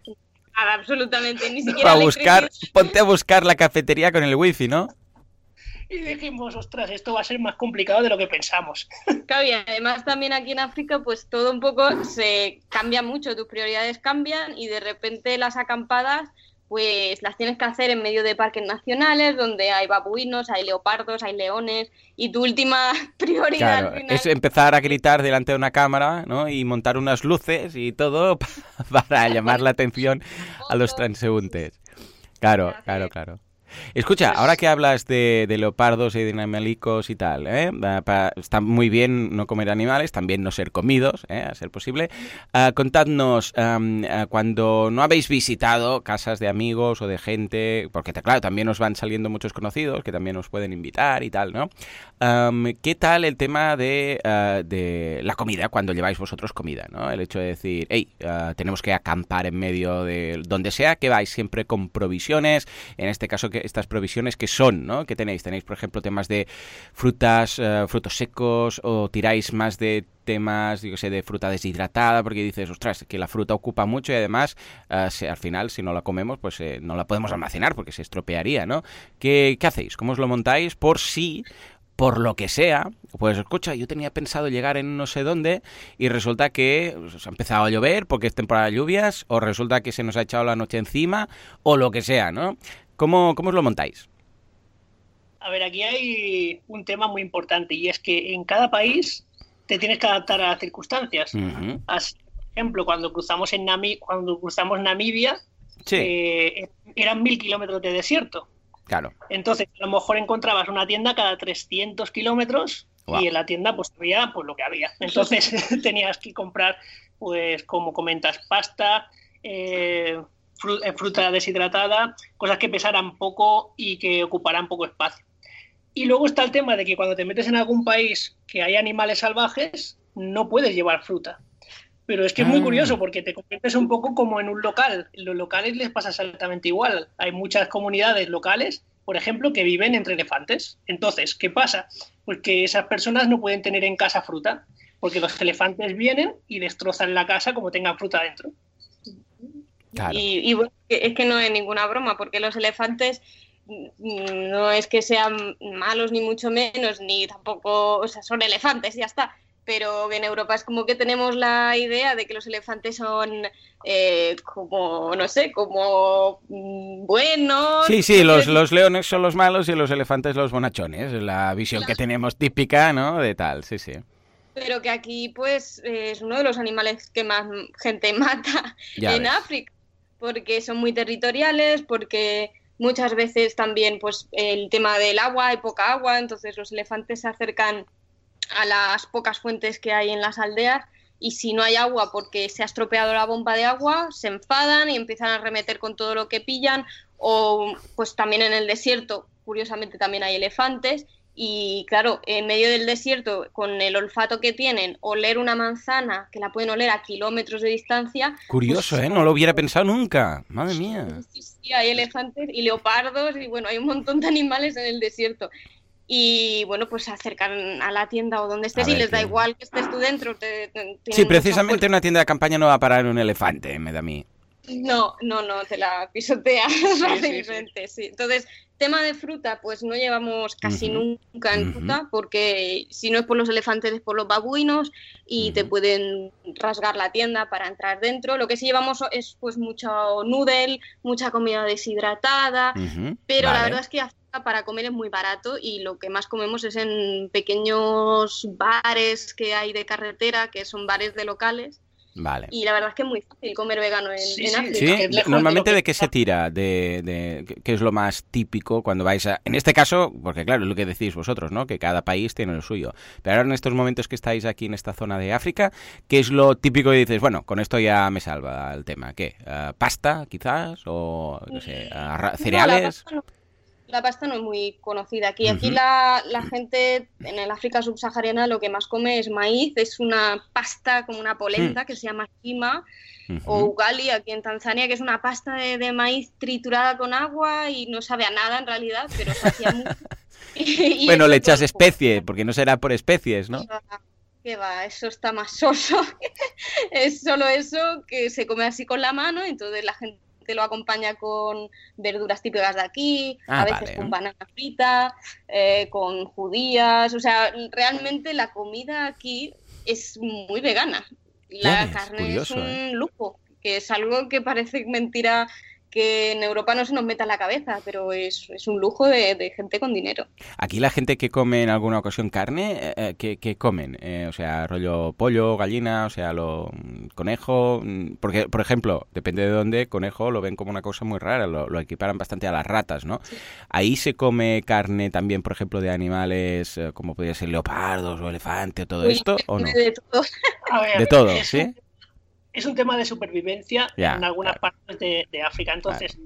[SPEAKER 3] Nada, absolutamente, ni siquiera
[SPEAKER 1] A buscar, ponte a buscar la cafetería con el wifi, ¿no?
[SPEAKER 4] Y dijimos, ostras, esto va a ser más complicado de lo que pensamos. [LAUGHS]
[SPEAKER 3] Claro, y además también aquí en África, pues todo un poco se cambia mucho, tus prioridades cambian y de repente las acampadas pues las tienes que hacer en medio de parques nacionales donde hay babuinos, hay leopardos, hay leones y tu última [LAUGHS] prioridad
[SPEAKER 1] claro, es empezar a gritar delante de una cámara ¿no? y montar unas luces y todo [LAUGHS] para llamar la atención a los transeúntes. Claro, claro, claro. Escucha, pues ahora que hablas de, leopardos y de animalicos y tal, ¿eh? está muy bien no comer animales, también no ser comidos, ¿eh? a ser posible. Ah, contadnos, ah, cuando no habéis visitado casas de amigos o de gente, porque claro, también os van saliendo muchos conocidos que también os pueden invitar y tal, ¿no? ¿Qué tal el tema de, ah, de, la comida cuando lleváis vosotros comida, ¿no? El hecho de decir, hey, tenemos que acampar en medio de donde sea, que vais siempre con provisiones, en este caso que estas provisiones que son, ¿no? Que tenéis? Tenéis, por ejemplo, temas de frutas, eh, frutos secos o tiráis más de temas, digo sé, de fruta deshidratada, porque dices, ostras, que la fruta ocupa mucho y además, eh, al final, si no la comemos, pues eh, no la podemos almacenar porque se estropearía, ¿no? ¿Qué, ¿Qué hacéis? ¿Cómo os lo montáis? Por si por lo que sea, pues escucha, yo tenía pensado llegar en no sé dónde y resulta que pues, ha empezado a llover porque es temporada de lluvias o resulta que se nos ha echado la noche encima o lo que sea, ¿no? ¿Cómo, cómo os lo montáis?
[SPEAKER 4] A ver, aquí hay un tema muy importante y es que en cada país te tienes que adaptar a las circunstancias. por ejemplo, cuando cruzamos en cuando cruzamos Namibia, eh, eran mil kilómetros de desierto.
[SPEAKER 1] Claro.
[SPEAKER 4] Entonces, a lo mejor encontrabas una tienda cada 300 kilómetros y en la tienda pues había pues lo que había. [LAUGHS] Entonces [LAUGHS] tenías que comprar, pues como comentas, pasta, eh, fruta deshidratada, cosas que pesaran poco y que ocuparan poco espacio. Y luego está el tema de que cuando te metes en algún país que hay animales salvajes, no puedes llevar fruta. Pero es que es muy ah. curioso porque te conviertes un poco como en un local. En los locales les pasa exactamente igual. Hay muchas comunidades locales, por ejemplo, que viven entre elefantes. Entonces, ¿qué pasa? Pues que esas personas no pueden tener en casa fruta, porque los elefantes vienen y destrozan la casa como tengan fruta dentro.
[SPEAKER 3] Y, es que no es ninguna broma, porque los elefantes mm, no es que sean malos ni mucho menos, ni tampoco, o sea, son elefantes, ya está. Pero en Europa es como que tenemos la idea de que los elefantes son eh, como, no sé, como mm, buenos.
[SPEAKER 1] Sí, sí, los, los, leones son los malos y los elefantes los bonachones. La visión que tenemos típica, ¿no? De tal, sí, sí
[SPEAKER 3] pero que aquí pues es uno de los animales que más gente [LAUGHS] mata en África porque son muy territoriales, porque muchas veces también pues el tema del agua, hay poca agua, entonces los elefantes se acercan a las pocas fuentes que hay en las aldeas y si no hay agua porque se ha estropeado la bomba de agua, se enfadan y empiezan a remeter con todo lo que pillan o pues también en el desierto, curiosamente también hay elefantes y claro, en medio del desierto, con el olfato que tienen, oler una manzana, que la pueden oler a kilómetros de distancia.
[SPEAKER 1] Curioso, pues ¿eh? No lo hubiera pensado nunca. Madre mía.
[SPEAKER 3] Sí, sí, hay elefantes y leopardos y bueno, hay un montón de animales en el desierto. Y bueno, pues se acercan a la tienda o donde estés y les da igual que estés tú dentro.
[SPEAKER 1] sí, precisamente una tienda de campaña no va a parar un elefante, me da a mí.
[SPEAKER 3] No, no, no, te la pisotea fácilmente, [LAUGHS] sí, Entonces, tema de fruta, pues no llevamos casi nunca en fruta, porque si no es por los elefantes es por los babuinos y te pueden rasgar la tienda para entrar dentro. Lo que sí llevamos es pues mucho noodle, mucha comida deshidratada, pero la verdad es que para comer es muy barato y lo que más comemos es en pequeños bares que hay de carretera, que son bares de locales
[SPEAKER 1] Vale.
[SPEAKER 3] Y la verdad es que es muy fácil comer vegano en, África.
[SPEAKER 1] Sí, normalmente de qué se tira, de, de, qué es lo más típico cuando vais a... En este caso, porque claro, es lo que decís vosotros, ¿no? Que cada país tiene lo suyo. Pero ahora en estos momentos que estáis aquí en esta zona de África, ¿qué es lo típico que dices? Bueno, con esto ya me salva el tema. ¿Qué? Eh, ¿Pasta, quizás? ¿O, no sé, cereales?
[SPEAKER 3] La pasta no es muy conocida aquí. Aquí la, gente en el África subsahariana lo que más come es maíz, es una pasta como una polenta mm. que se llama kima o ugali aquí en Tanzania, que es una pasta de, maíz triturada con agua y no sabe a nada en realidad, pero se hacía mucho. [LAUGHS] [LAUGHS]
[SPEAKER 1] bueno, le echas especie, porque no será por especies, ¿no?
[SPEAKER 3] que va, eso está más soso. [LAUGHS] es solo eso que se come así con la mano, entonces la gente lo acompaña con verduras típicas de aquí,
[SPEAKER 1] Ah,
[SPEAKER 3] a veces
[SPEAKER 1] vale.
[SPEAKER 3] con banana frita, eh, con judías. O sea, realmente la comida aquí es muy vegana. La carne
[SPEAKER 1] curioso,
[SPEAKER 3] es un
[SPEAKER 1] ¿eh?
[SPEAKER 3] lujo, que es algo que parece mentira que en Europa no se nos meta en la cabeza, pero es, es un lujo de, de gente con dinero.
[SPEAKER 1] Aquí la gente que come en alguna ocasión carne, eh, eh, ¿qué, qué comen? Eh, o sea, rollo pollo, gallina, o sea, lo mm, conejo. mm, Porque, por ejemplo, depende de dónde, conejo lo ven como una cosa muy rara, lo, lo equiparan bastante a las ratas, ¿no? Ahí se come carne también, por ejemplo, de animales eh, como podría ser leopardos o elefante o todo
[SPEAKER 3] Uy,
[SPEAKER 1] esto, ¿o no?
[SPEAKER 3] de todo.
[SPEAKER 4] A ver,
[SPEAKER 1] De todo, ¿sí?
[SPEAKER 4] Es un tema de supervivencia en algunas
[SPEAKER 1] claro.
[SPEAKER 4] partes de, de África. Entonces,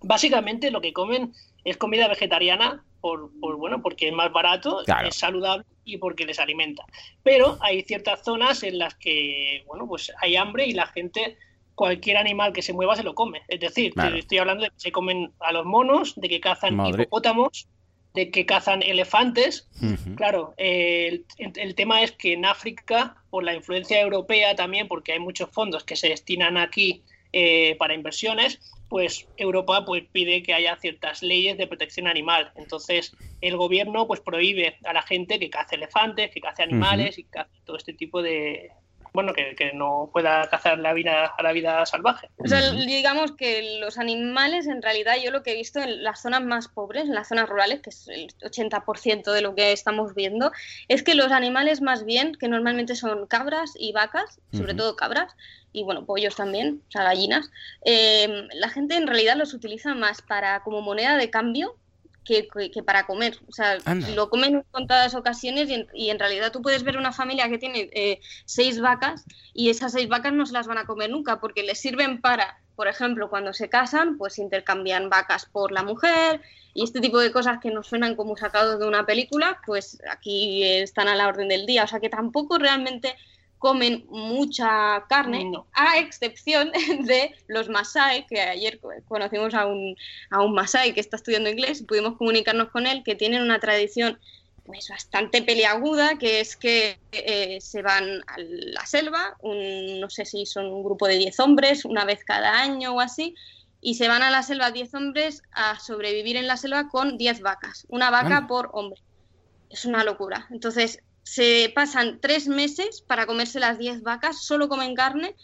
[SPEAKER 4] básicamente lo que comen es comida vegetariana por, por, bueno, porque es más barato,
[SPEAKER 1] Claro.
[SPEAKER 4] es saludable y porque les alimenta. Pero hay ciertas zonas en las que, bueno, pues hay hambre y la gente cualquier animal que se mueva se lo come. Es decir, estoy hablando de que se comen a los monos, de que cazan
[SPEAKER 1] Madre.
[SPEAKER 4] hipopótamos, de que cazan elefantes. Claro, eh, el, el tema es que en África, por la influencia europea también, porque hay muchos fondos que se destinan aquí eh, para inversiones, pues Europa pues pide que haya ciertas leyes de protección animal. Entonces el gobierno pues prohíbe a la gente que cace elefantes, que cace animales y cace todo este tipo de bueno que, que no pueda cazar la vida a la vida salvaje.
[SPEAKER 3] O sea, digamos que los animales, en realidad, yo lo que he visto en las zonas más pobres, en las zonas rurales, que es el 80% de lo que estamos viendo, es que los animales más bien, que normalmente son cabras y vacas, sobre todo cabras, y bueno, pollos también, o sea, gallinas, eh, la gente en realidad los utiliza más para como moneda de cambio que, que- que para comer. O sea,
[SPEAKER 1] Anda.
[SPEAKER 3] lo comen en contadas ocasiones y en, y en realidad tú puedes ver una familia que tiene eh, seis vacas y esas seis vacas no se las van a comer nunca porque les sirven para, por ejemplo, cuando se casan, pues intercambian vacas por la mujer y este tipo de cosas que nos suenan como sacados de una película, pues aquí están a la orden del día. O sea que tampoco realmente comen mucha carne,
[SPEAKER 4] No.
[SPEAKER 3] a excepción [LAUGHS] de los Masai, que ayer co- conocimos a un, a un Masai que está estudiando inglés y pudimos comunicarnos con él, que tienen una tradición pues bastante peliaguda, que es que eh, se van a la selva, un- no sé si son un grupo de 10 hombres, una vez cada año o así, y se van a la selva 10 hombres a sobrevivir en la selva con 10 vacas, una vaca por hombre. Es una locura. Entonces, se pasan tres meses para comerse las 10 vacas, solo comen carne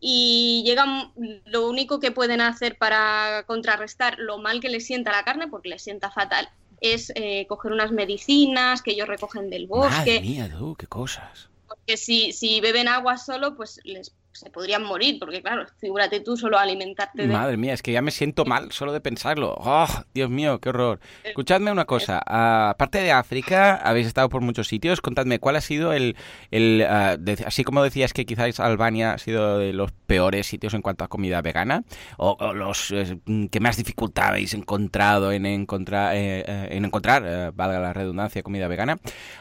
[SPEAKER 3] y llegan, lo único que pueden hacer para contrarrestar lo mal que les sienta la carne, porque les sienta fatal, es eh, coger unas medicinas que ellos recogen del
[SPEAKER 1] Madre
[SPEAKER 3] bosque,
[SPEAKER 1] mía, qué cosas.
[SPEAKER 3] porque si, si beben agua solo, pues les se podrían morir, porque claro, figúrate tú solo alimentarte de...
[SPEAKER 1] Madre mía, es que ya me siento mal solo de pensarlo. ¡Oh, Dios mío, qué horror! Escuchadme una cosa. ah, aparte de África, habéis estado por muchos sitios. Contadme, ¿cuál ha sido el... el ah, de- así como decías que quizás Albania ha sido de los peores sitios en cuanto a comida vegana, o, o los eh, que más dificultad habéis encontrado en encontrar, eh, eh, en encontrar eh, valga la redundancia, comida vegana,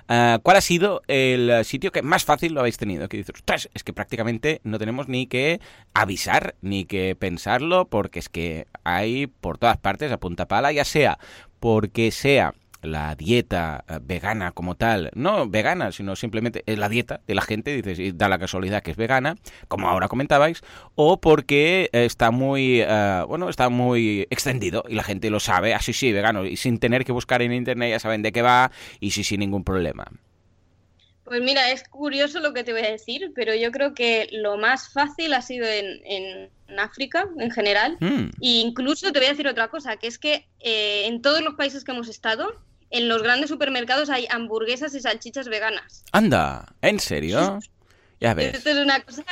[SPEAKER 1] ah, ¿cuál ha sido el eh, sitio que más fácil lo habéis tenido? Que dices, ostras, es que prácticamente no tenemos ni que avisar ni que pensarlo porque es que hay por todas partes a punta pala, ya sea porque sea la dieta eh, vegana como tal, no vegana, sino simplemente es la dieta de la gente, dices, y da la casualidad que es vegana, como ahora comentabais, o porque está muy, eh, bueno, está muy extendido y la gente lo sabe, así sí, vegano, y sin tener que buscar en internet ya saben de qué va y sí, sin ningún problema.
[SPEAKER 3] Pues mira, es curioso lo que te voy a decir, pero yo creo que lo más fácil ha sido en, en África en general.
[SPEAKER 1] Mm,
[SPEAKER 3] E incluso te voy a decir otra cosa, que es que eh, en todos los países que hemos estado, en los grandes supermercados hay hamburguesas y salchichas veganas.
[SPEAKER 1] Anda, ¿en serio? Ya ves.
[SPEAKER 3] Esto es una cosa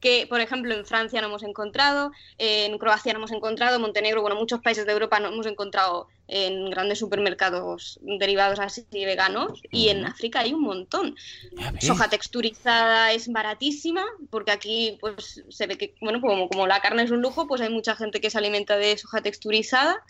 [SPEAKER 3] que, por ejemplo, en Francia no hemos encontrado, en Croacia no hemos encontrado, en Montenegro, bueno, muchos países de Europa no hemos encontrado en grandes supermercados derivados así veganos y en. África hay un montón. Soja texturizada es baratísima porque aquí pues se ve que, bueno, como, como la carne es un lujo, pues hay mucha gente que se alimenta de soja texturizada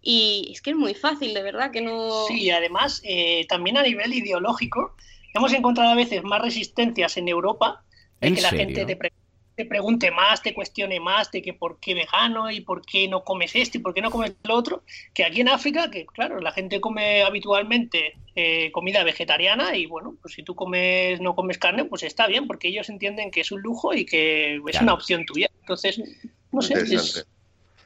[SPEAKER 3] y es que es muy fácil, de verdad, que no...
[SPEAKER 4] Sí, y además, eh, también a nivel ideológico, hemos encontrado a veces más resistencias en Europa de
[SPEAKER 1] ¿En
[SPEAKER 4] que la
[SPEAKER 1] serio?
[SPEAKER 4] gente te pre- te pregunte más, te cuestione más de que por qué vegano y por qué no comes esto y por qué no comes lo otro, que aquí en África, que claro, la gente come habitualmente eh, comida vegetariana y bueno, pues si tú comes no comes carne, pues está bien, porque ellos entienden que es un lujo y que es una opción tuya. Entonces, no sé, es,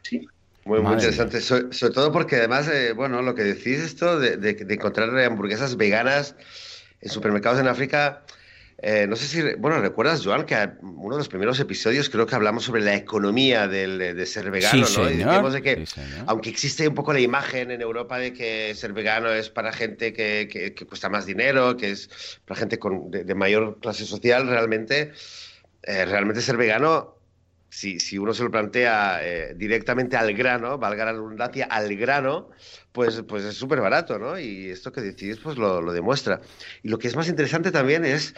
[SPEAKER 2] sí. Muy, muy interesante, sobre, todo porque además, eh, bueno, lo que decís esto de, de, encontrar hamburguesas veganas en supermercados en África, eh, no sé si, bueno, recuerdas, Joan, que uno de los primeros episodios creo que hablamos sobre la economía del, de ser vegano, ¿no? y decíamos de que, aunque existe un poco la imagen en Europa de que ser vegano es para gente que, que, cuesta más dinero, que es para gente con, de, mayor clase social, realmente, eh, realmente ser vegano si, si, uno se lo plantea eh, directamente al grano, valga la redundancia, al grano, pues, pues es súper barato, ¿no? Y esto que decís, pues lo, lo, demuestra. Y lo que es más interesante también es,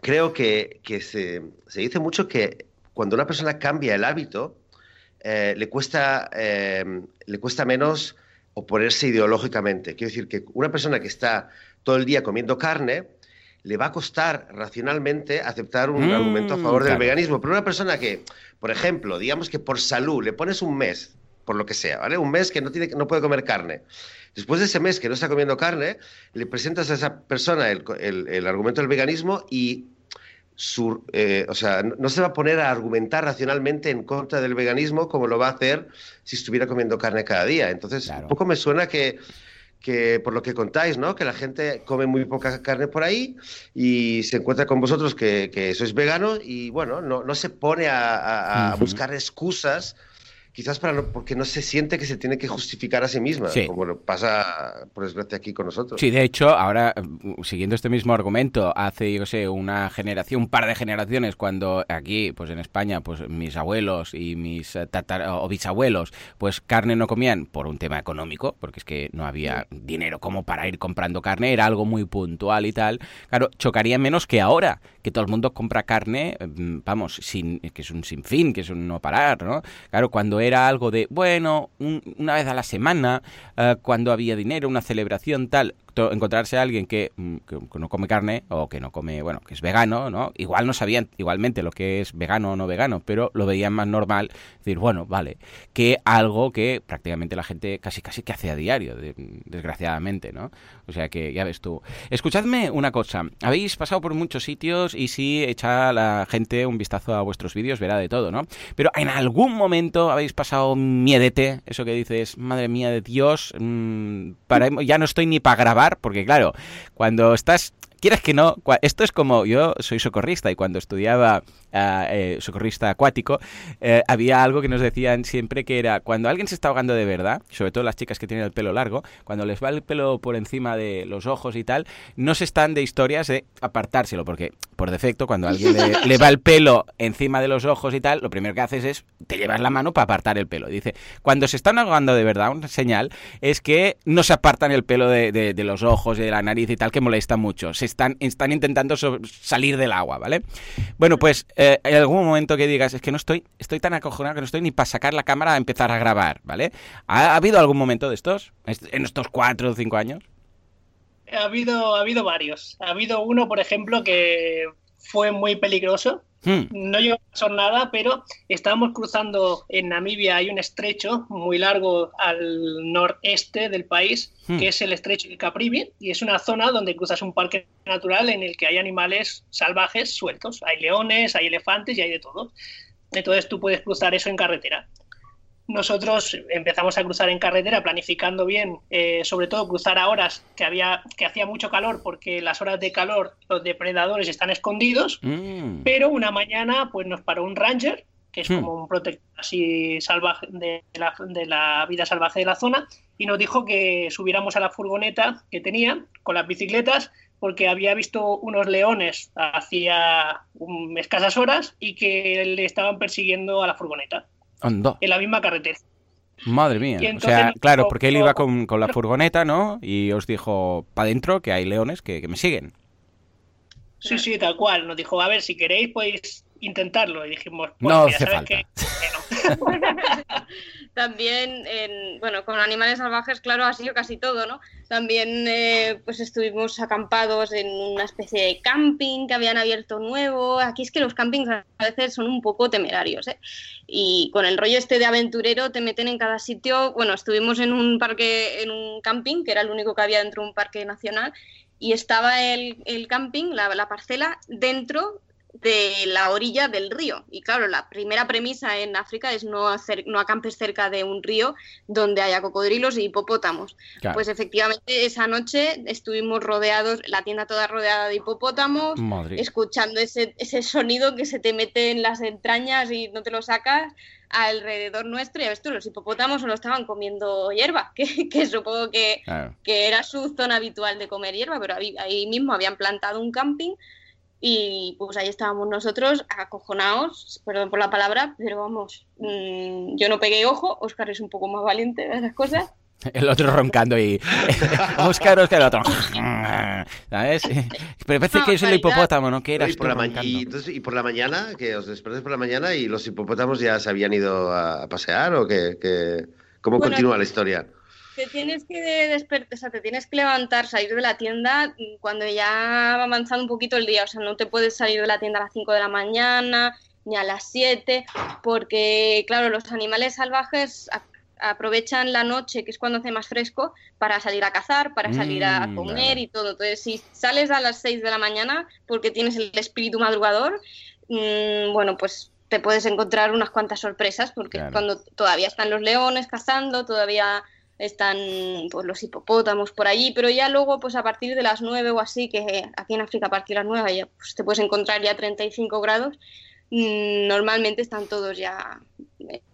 [SPEAKER 2] creo que, que se, se, dice mucho que cuando una persona cambia el hábito, eh, le, cuesta, eh, le cuesta menos oponerse ideológicamente. Quiero decir que una persona que está todo el día comiendo carne, le va a costar racionalmente aceptar un argumento a favor mm, del veganismo. Pero una persona que, por ejemplo, digamos que por salud le pones un mes, por lo que sea, ¿vale? Un mes que no, tiene, no puede comer carne. Después de ese mes que no está comiendo carne, le presentas a esa persona el, argumento del veganismo y su, eh, o sea, no se va a poner a argumentar racionalmente en contra del veganismo como lo va a hacer si estuviera comiendo carne cada día. Entonces, un poco me suena que que por lo que contáis, ¿no? Que la gente come muy poca carne por ahí y se encuentra con vosotros que, que sois veganos y bueno, no, no se pone a, a buscar excusas quizás para porque no se siente que se tiene que justificar a sí misma, como lo pasa por desgracia aquí con nosotros.
[SPEAKER 1] Sí, de hecho, ahora mm, siguiendo este mismo argumento, hace yo sé, una generación, un par de generaciones cuando aquí, pues en España, pues mis abuelos y mis eh, o bisabuelos, pues carne no comían por un tema económico, porque es que no había dinero como para ir comprando carne, era algo muy puntual y tal. Claro, chocaría menos que ahora, que todo el mundo compra carne, mm, vamos, sin que es un sinfín, que es un no parar, ¿no? Claro, cuando era algo de, bueno, una vez a la semana, eh, cuando había dinero, una celebración tal, encontrarse a alguien mm, que, no come carne o que no come, bueno, que es vegano, ¿no? Igual no sabían igualmente lo que es vegano o no vegano, pero lo veían más normal decir, bueno, vale, que algo que prácticamente la gente casi casi que hace a diario, desgraciadamente, ¿no? O sea que ya ves tú. Escuchadme una cosa, habéis pasado por muchos sitios y si echa la gente un vistazo a vuestros vídeos verá de todo, ¿no? Pero en algún momento habéis pasado miedete, eso que dices, madre mía de Dios, mm, para, ya no estoy ni para grabar porque claro, cuando estás quieras que no, esto es como yo soy socorrista y cuando estudiaba eh, socorrista acuático, eh, había algo que nos decían siempre que era cuando alguien se está ahogando de verdad, sobre todo las chicas que tienen el pelo largo, cuando les va el pelo por encima de los ojos y tal, no se están de historias de apartárselo, porque por defecto cuando a alguien [LAUGHS] le, va el pelo encima de los ojos y tal, lo primero que haces es te llevas la mano para apartar el pelo. Dice, cuando se están ahogando de verdad, una señal es que no se apartan el pelo de, los ojos y de la nariz y tal, que molesta mucho. Se están, intentando salir del agua, ¿vale? Bueno, pues... Eh, en algún momento que digas, es que no estoy, estoy tan acojonado que no estoy ni para sacar la cámara a empezar a grabar, ¿vale? ¿Ha, habido algún momento de estos en estos cuatro o cinco años?
[SPEAKER 4] Ha habido, ha habido varios. Ha habido uno, por ejemplo, que fue muy peligroso. Hmm. No llegó a pasar nada, pero estábamos cruzando en Namibia, hay un estrecho muy largo al noreste del país, hmm. que es el estrecho de Caprivi, y es una zona donde cruzas un parque natural en el que hay animales salvajes sueltos. Hay leones, hay elefantes y hay de todo. Entonces tú puedes cruzar eso en carretera nosotros empezamos a cruzar en carretera planificando bien, eh, sobre todo cruzar a horas que había que hacía mucho calor porque las horas de calor los depredadores están escondidos, mm. pero una mañana pues nos paró un ranger que es hmm. como un protector así salvaje de la, de la vida salvaje de la zona y nos dijo que subiéramos a la furgoneta que tenía con las bicicletas porque había visto unos leones hacía escasas horas y que le estaban persiguiendo a la furgoneta. En la misma carretera.
[SPEAKER 1] Madre mía. O sea, claro, porque él iba con, la furgoneta, ¿no? Y os dijo, para adentro, que hay leones que, me siguen.
[SPEAKER 4] Sí, sí, tal cual. Nos dijo, a ver, si queréis, podéis intentarlo. Y dijimos,
[SPEAKER 1] pues, no hace falta. [LAUGHS]
[SPEAKER 3] también, en, bueno, con animales salvajes, claro, ha sido casi todo, ¿no? También eh, pues estuvimos acampados en una especie de camping que habían abierto nuevo. Aquí es que los campings a veces son un poco temerarios, ¿eh? Y con el rollo este de aventurero te meten en cada sitio. Bueno, estuvimos en un parque, en un camping, que era el único que había dentro de un parque nacional, y estaba el, el camping, la, la, parcela, dentro de la orilla del río. Y claro, la primera premisa en África es no, hacer, no acampes cerca de un río donde haya cocodrilos y hipopótamos. Claro. Pues efectivamente esa noche estuvimos rodeados, la tienda toda rodeada de hipopótamos, Madre. escuchando ese, ese sonido que se te mete en las entrañas y no te lo sacas alrededor nuestro y a ver tú, los hipopótamos solo estaban comiendo hierba, [LAUGHS] que, que supongo que, claro. que, era su zona habitual de comer hierba, pero ahí, ahí mismo habían plantado un camping y pues ahí estábamos nosotros acojonados, perdón por la palabra, pero vamos, mmm, yo no pegué ojo, Oscar es un poco más valiente de esas cosas. [LAUGHS]
[SPEAKER 1] El otro roncando y [LAUGHS] Oscar, Oscar, el otro. ¿Sabes? [LAUGHS] Pero parece no, que es el hipopótamo, ¿no? Que eras
[SPEAKER 2] y por, la y, entonces, y por la mañana, que os despertáis por la mañana y los hipopótamos ya se habían ido a pasear o que, que... ¿Cómo bueno, continúa la historia?
[SPEAKER 3] Te tienes que despertar, o sea, te tienes que levantar, salir de la tienda cuando ya va avanzando un poquito el día, o sea, no te puedes salir de la tienda a las 5 de la mañana ni a las 7, porque claro, los animales salvajes aprovechan la noche, que es cuando hace más fresco, para salir a cazar, para salir a comer mm, vale. y todo. Entonces, si sales a las 6 de la mañana porque tienes el espíritu madrugador, mmm, bueno, pues te puedes encontrar unas cuantas sorpresas, porque claro. cuando todavía están los leones cazando, todavía están pues, los hipopótamos por allí, pero ya luego, pues a partir de las 9 o así, que aquí en África a partir de las 9 ya pues, te puedes encontrar ya 35 grados, mmm, normalmente están todos ya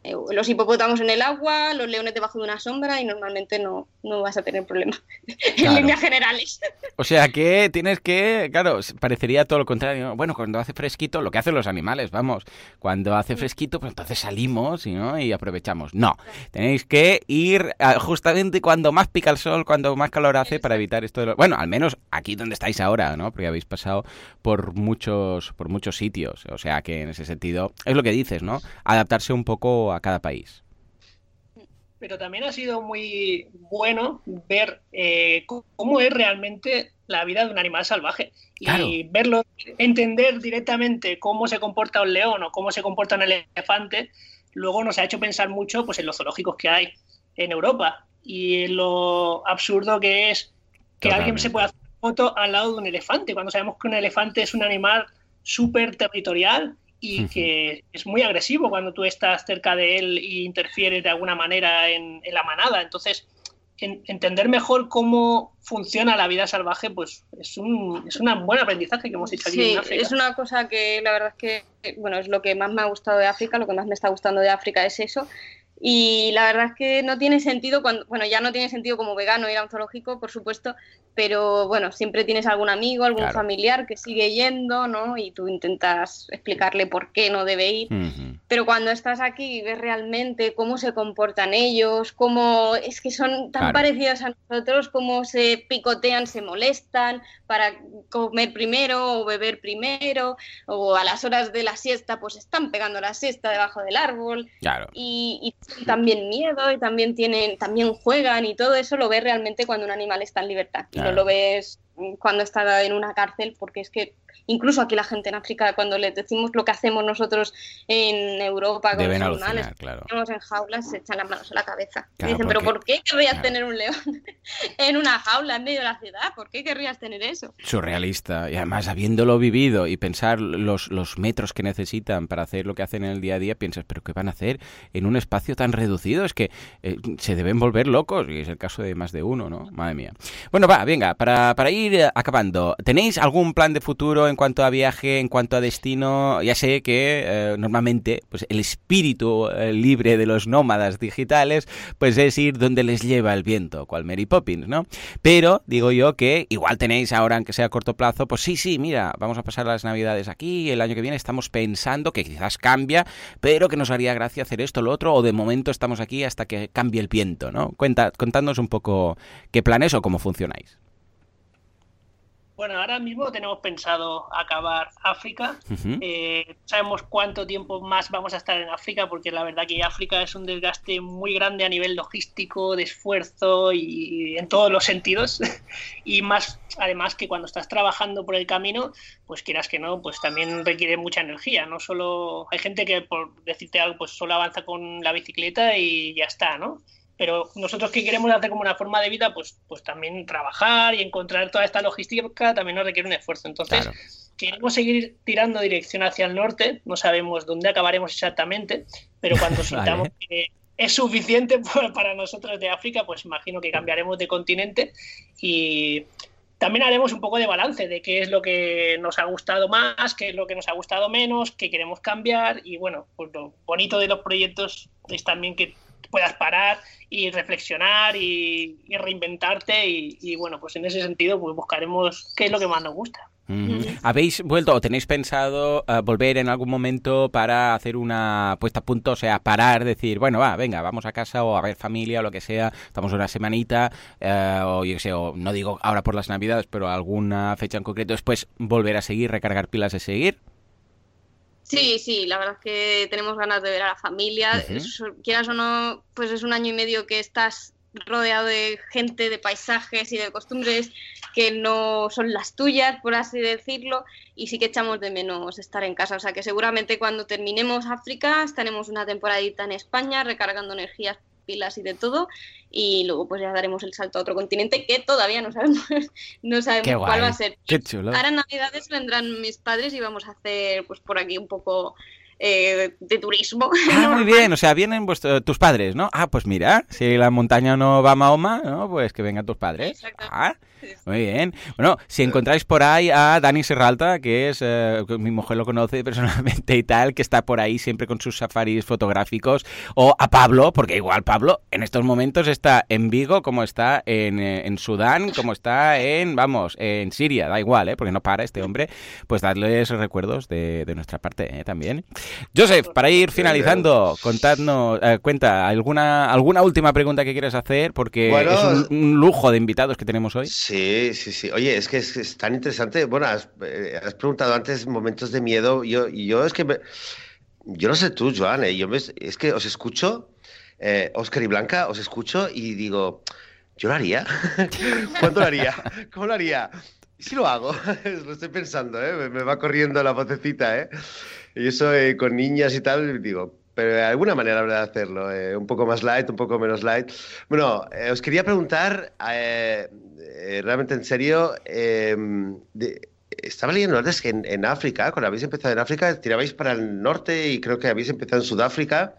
[SPEAKER 3] eh, los hipopótamos en el agua, los leones debajo de una sombra y normalmente no, no vas a tener problemas [LAUGHS] claro. en líneas generales.
[SPEAKER 1] O sea que tienes que, claro, parecería todo lo contrario. Bueno, cuando hace fresquito, lo que hacen los animales, vamos, cuando hace fresquito, pues entonces salimos ¿no? y aprovechamos. No, tenéis que ir justamente cuando más pica el sol, cuando más calor hace para evitar esto de lo... Bueno, al menos aquí donde estáis ahora, ¿no? Porque habéis pasado por muchos, por muchos sitios. O sea que en ese sentido, es lo que dices, ¿no? Adaptarse un poco a cada país.
[SPEAKER 4] Pero también ha sido muy bueno ver eh, cómo es realmente la vida de un animal salvaje claro. y verlo, entender directamente cómo se comporta un león o cómo se comporta un elefante, luego nos ha hecho pensar mucho pues, en los zoológicos que hay en Europa y en lo absurdo que es que Totalmente. alguien se pueda hacer foto al lado de un elefante, cuando sabemos que un elefante es un animal súper territorial y que es muy agresivo cuando tú estás cerca de él y interfieres de alguna manera en, en la manada. Entonces, en, entender mejor cómo funciona la vida salvaje, pues es un, es un buen aprendizaje que hemos hecho aquí
[SPEAKER 3] sí,
[SPEAKER 4] en África.
[SPEAKER 3] Es una cosa que la verdad es que, bueno, es lo que más me ha gustado de África, lo que más me está gustando de África es eso. Y la verdad es que no tiene sentido, cuando, bueno, ya no tiene sentido como vegano ir a un zoológico, por supuesto, pero bueno, siempre tienes algún amigo, algún claro. familiar que sigue yendo, ¿no? Y tú intentas explicarle por qué no debe ir. Uh -huh. Pero cuando estás aquí y ves realmente cómo se comportan ellos, cómo es que son tan claro. parecidos a nosotros, cómo se picotean, se molestan para comer primero o beber primero, o a las horas de la siesta, pues están pegando la siesta debajo del árbol.
[SPEAKER 1] Claro.
[SPEAKER 3] Y, y también miedo, y también tienen, también juegan, y todo eso lo ves realmente cuando un animal está en libertad. Claro. No lo ves cuando está en una cárcel, porque es que incluso aquí la gente en África, cuando les decimos lo que hacemos nosotros en Europa con
[SPEAKER 1] Deben
[SPEAKER 3] los animales,
[SPEAKER 1] claro.
[SPEAKER 3] en jaulas, se echan las manos a la cabeza. Claro, y dicen, porque... pero ¿por qué querrías claro. tener un león [LAUGHS] en una jaula en medio de la ciudad? ¿Por qué querrías tener eso?
[SPEAKER 1] Surrealista. Y además, habiéndolo vivido y pensar los, los metros que necesitan para hacer lo que hacen en el día a día, piensas, ¿pero qué van a hacer en un espacio tan reducido? Es que eh, se deben volver locos, y es el caso de más de uno, ¿no? Madre mía. Bueno, va, venga, para, para ir acabando, ¿tenéis algún plan de futuro en cuanto a viaje, en cuanto a destino, ya sé que eh, normalmente pues el espíritu eh, libre de los nómadas digitales pues es ir donde les lleva el viento, cual Mary Poppins, ¿no? Pero digo yo que igual tenéis ahora, aunque sea a corto plazo, pues sí, sí, mira, vamos a pasar las navidades aquí, el año que viene estamos pensando que quizás cambia, pero que nos haría gracia hacer esto, lo otro, o de momento estamos aquí hasta que cambie el viento, ¿no? Cuenta, contadnos un poco qué planes o cómo funcionáis.
[SPEAKER 4] Bueno, ahora mismo tenemos pensado acabar África. Eh, sabemos cuánto tiempo más vamos a estar en África, porque la verdad que África es un desgaste muy grande a nivel logístico, de esfuerzo y en todos los sentidos. [LAUGHS] y más, además que cuando estás trabajando por el camino, pues quieras que no, pues también requiere mucha energía. No solo hay gente que por decirte algo, pues solo avanza con la bicicleta y ya está, ¿no? Pero nosotros que queremos hacer como una forma de vida, pues, pues también trabajar y encontrar toda esta logística también nos requiere un esfuerzo. Entonces, queremos seguir tirando dirección hacia el norte, no sabemos dónde acabaremos exactamente, pero cuando [LAUGHS] sintamos que es suficiente [LAUGHS] para nosotros de África, pues imagino que cambiaremos de continente y también haremos un poco de balance de qué es lo que nos ha gustado más, qué es lo que nos ha gustado menos, qué queremos cambiar y bueno, pues lo bonito de los proyectos es también que puedas parar y reflexionar y, reinventarte y, bueno, pues en ese sentido pues buscaremos qué es lo que más nos gusta.
[SPEAKER 1] ¿Habéis vuelto o tenéis pensado eh, volver en algún momento para hacer una puesta a punto, o sea, parar, decir, bueno, va, venga, vamos a casa o a ver familia o lo que sea, estamos una semanita, eh, o yo sé, o no digo ahora por las navidades, pero alguna fecha en concreto, después volver a seguir, recargar pilas de seguir?
[SPEAKER 3] Sí, sí, la verdad es que tenemos ganas de ver a la familia. quieras o no, pues es un año y medio que estás rodeado de gente, de paisajes y de costumbres que no son las tuyas, por así decirlo, y sí que echamos de menos estar en casa. O sea que seguramente cuando terminemos África estaremos una temporadita en España recargando energías y de todo. Y luego pues ya daremos el salto a otro continente que todavía no sabemos, [LAUGHS] no sabemos cuál va a ser. Ahora en Navidades vendrán mis padres y vamos a hacer pues por aquí un poco eh, de turismo.
[SPEAKER 1] Ah, [LAUGHS] muy bien, o sea, vienen tus padres, ¿no? Ah, pues mira, si la montaña no va a Mahoma, ¿no? Pues que vengan tus padres. Ah, muy bien. Bueno, si encontráis por ahí a Dani Serralta, que es, eh, mi mujer lo conoce [LAUGHS] personalmente y tal, que está por ahí siempre con sus safaris fotográficos, o a Pablo, porque igual Pablo en estos momentos está en Vigo, como está en, eh, en Sudán, como está en, vamos, en Siria, da igual, ¿eh? porque no para este hombre, pues darles recuerdos de, de nuestra parte ¿eh? también. Joseph, para ir finalizando, contadnos, eh, cuenta, ¿alguna, ¿alguna última pregunta que quieras hacer? Porque es un, lujo de invitados que tenemos hoy.
[SPEAKER 2] Sí, sí, sí. Oye, es que es, tan interesante. Bueno, eh, has, preguntado antes momentos de miedo. Yo, yo es que... yo no sé tú, Joan, eh, yo es que os escucho, Oscar y Blanca, os escucho y digo, ¿yo lo haría? [LAUGHS] ¿Cuándo lo haría? ¿Cómo lo haría? Sí lo hago, [LAUGHS] lo estoy pensando, ¿eh? me, va corriendo la vocecita, ¿eh? Y eso eh, con niñas y tal, digo, pero de alguna manera habrá de hacerlo, eh, un poco más light, un poco menos light. Bueno, eh, os quería preguntar, realmente en serio, em, estaba leyendo antes que en, África, cuando habéis empezado en África, tirabais para el norte y creo que habéis empezado en Sudáfrica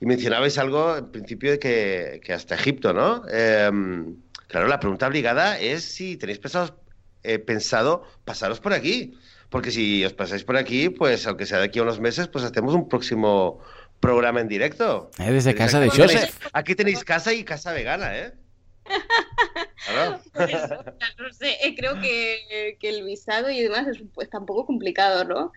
[SPEAKER 2] y mencionabais algo en principio de que, que hasta Egipto, ¿no? Em, claro, la pregunta obligada es si tenéis pensado he pensado pasaros por aquí. Porque si os pasáis por aquí, pues aunque sea de aquí a unos meses, pues hacemos un próximo programa en directo.
[SPEAKER 1] Eh, desde casa de Joseph.
[SPEAKER 2] Aquí tenéis casa y casa vegana, ¿eh? [LAUGHS]
[SPEAKER 3] Pues, no sé, eh, creo que, que, el visado y demás es pues, tampoco complicado, ¿no?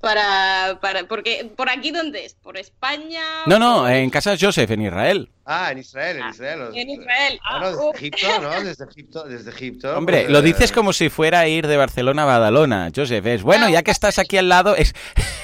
[SPEAKER 3] Para, para, porque por aquí dónde es, por España.
[SPEAKER 1] No, no, en casa de Joseph, en Israel.
[SPEAKER 2] Ah, en Israel, en ah, Israel.
[SPEAKER 3] En Israel.
[SPEAKER 2] Ah, desde Egipto, ¿no? Desde Egipto, desde Egipto.
[SPEAKER 1] Hombre, pues, lo dices como si fuera a ir de Barcelona a Badalona, Joseph. Es bueno, ya que estás aquí al lado, es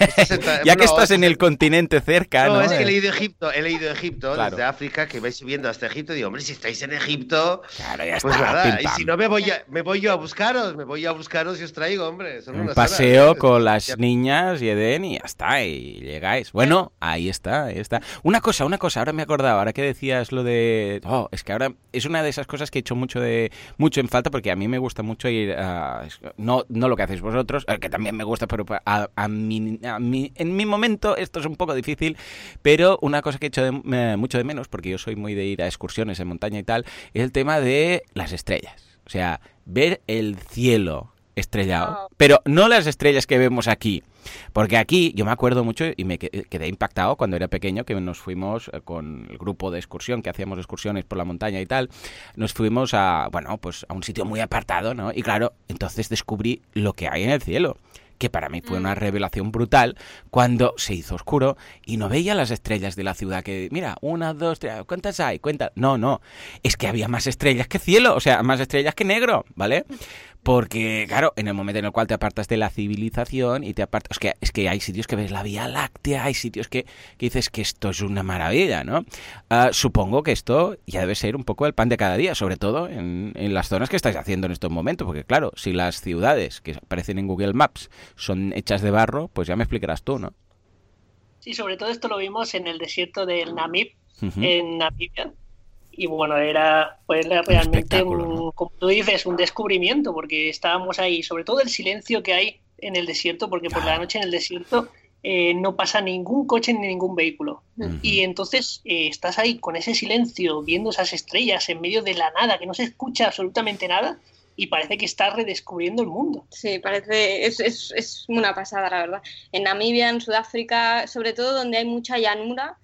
[SPEAKER 1] [LAUGHS] ya que estás en el continente cerca, ¿no?
[SPEAKER 2] No, es que he leído Egipto, he leído Egipto desde África, que vais subiendo hasta Egipto, y digo, hombre, si estáis en Egipto,
[SPEAKER 1] claro, ya
[SPEAKER 2] pues
[SPEAKER 1] está,
[SPEAKER 2] nada, y si no me voy, a, me voy yo a buscaros, me voy a buscaros y os traigo, hombre.
[SPEAKER 1] Un paseo con las niñas y Eden y ya está, y llegáis. Bueno, ahí está, ahí está. Una cosa, una cosa, ahora me he acordado, ahora que decías lo de Oh, es que ahora es una de esas cosas que he hecho mucho, de, mucho en falta porque a mí me gusta mucho ir a... No, no lo que hacéis vosotros, eh, que también me gusta, pero a, a, mi, en mi momento esto es un poco difícil, pero una cosa que he hecho mucho de menos, porque yo soy muy de ir a excursiones en montaña y tal, es el tema de las estrellas. O sea, ver el cielo estrellado. Pero no las estrellas que vemos aquí. Porque aquí yo me acuerdo mucho y me quedé impactado cuando era pequeño que nos fuimos eh, con el grupo de excursión, que hacíamos excursiones por la montaña y tal, nos fuimos a, bueno, pues a un sitio muy apartado, ¿no? Y claro, entonces descubrí lo que hay en el cielo que para mí fue una mm. revelación brutal cuando se hizo oscuro y no veía las estrellas de la ciudad que, mira, una, dos, tres, ¿cuántas hay? Cuenta. No, no, es que había más estrellas que cielo, o sea, más estrellas que negro, ¿vale? Porque, claro, en el momento en el cual te apartas de la civilización y te apartas... Es que, es que hay sitios que ves la Vía Láctea, hay sitios que, dices que esto es una maravilla, ¿no? Ah, supongo que esto ya debe ser un poco el pan de cada día, sobre todo en, en las zonas que estáis haciendo en estos momentos, porque claro, si las ciudades que aparecen en Google Maps son hechas de barro, pues ya me explicarás tú, ¿no?
[SPEAKER 4] Sí, sobre todo esto lo vimos en el desierto del Namib, en Namibia. Y bueno, era, pues, realmente, un, como tú dices, un descubrimiento, porque estábamos ahí, sobre todo el silencio que hay en el desierto, porque por la noche en el desierto eh, no pasa ningún coche ni ningún vehículo. Y entonces eh, estás ahí con ese silencio, viendo esas estrellas en medio de la nada, que no se escucha absolutamente nada, y parece que está redescubriendo el mundo.
[SPEAKER 3] Sí, parece, es, es, es, una pasada, la verdad. En Namibia, en Sudáfrica, sobre todo donde hay mucha llanura,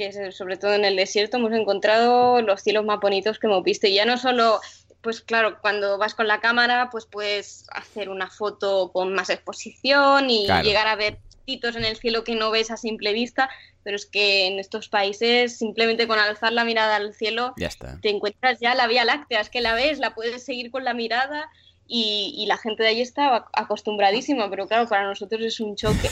[SPEAKER 3] que es, sobre todo en el desierto, hemos encontrado los cielos más bonitos que hemos visto. Y ya no solo, pues claro, cuando vas con la cámara, pues puedes hacer una foto con más exposición y llegar a ver en el cielo que no ves a simple vista, pero es que en estos países simplemente con alzar la mirada al cielo te encuentras ya la Vía Láctea, es que la ves, la puedes seguir con la mirada y, la gente de ahí está acostumbradísima, pero claro, para nosotros es un choque.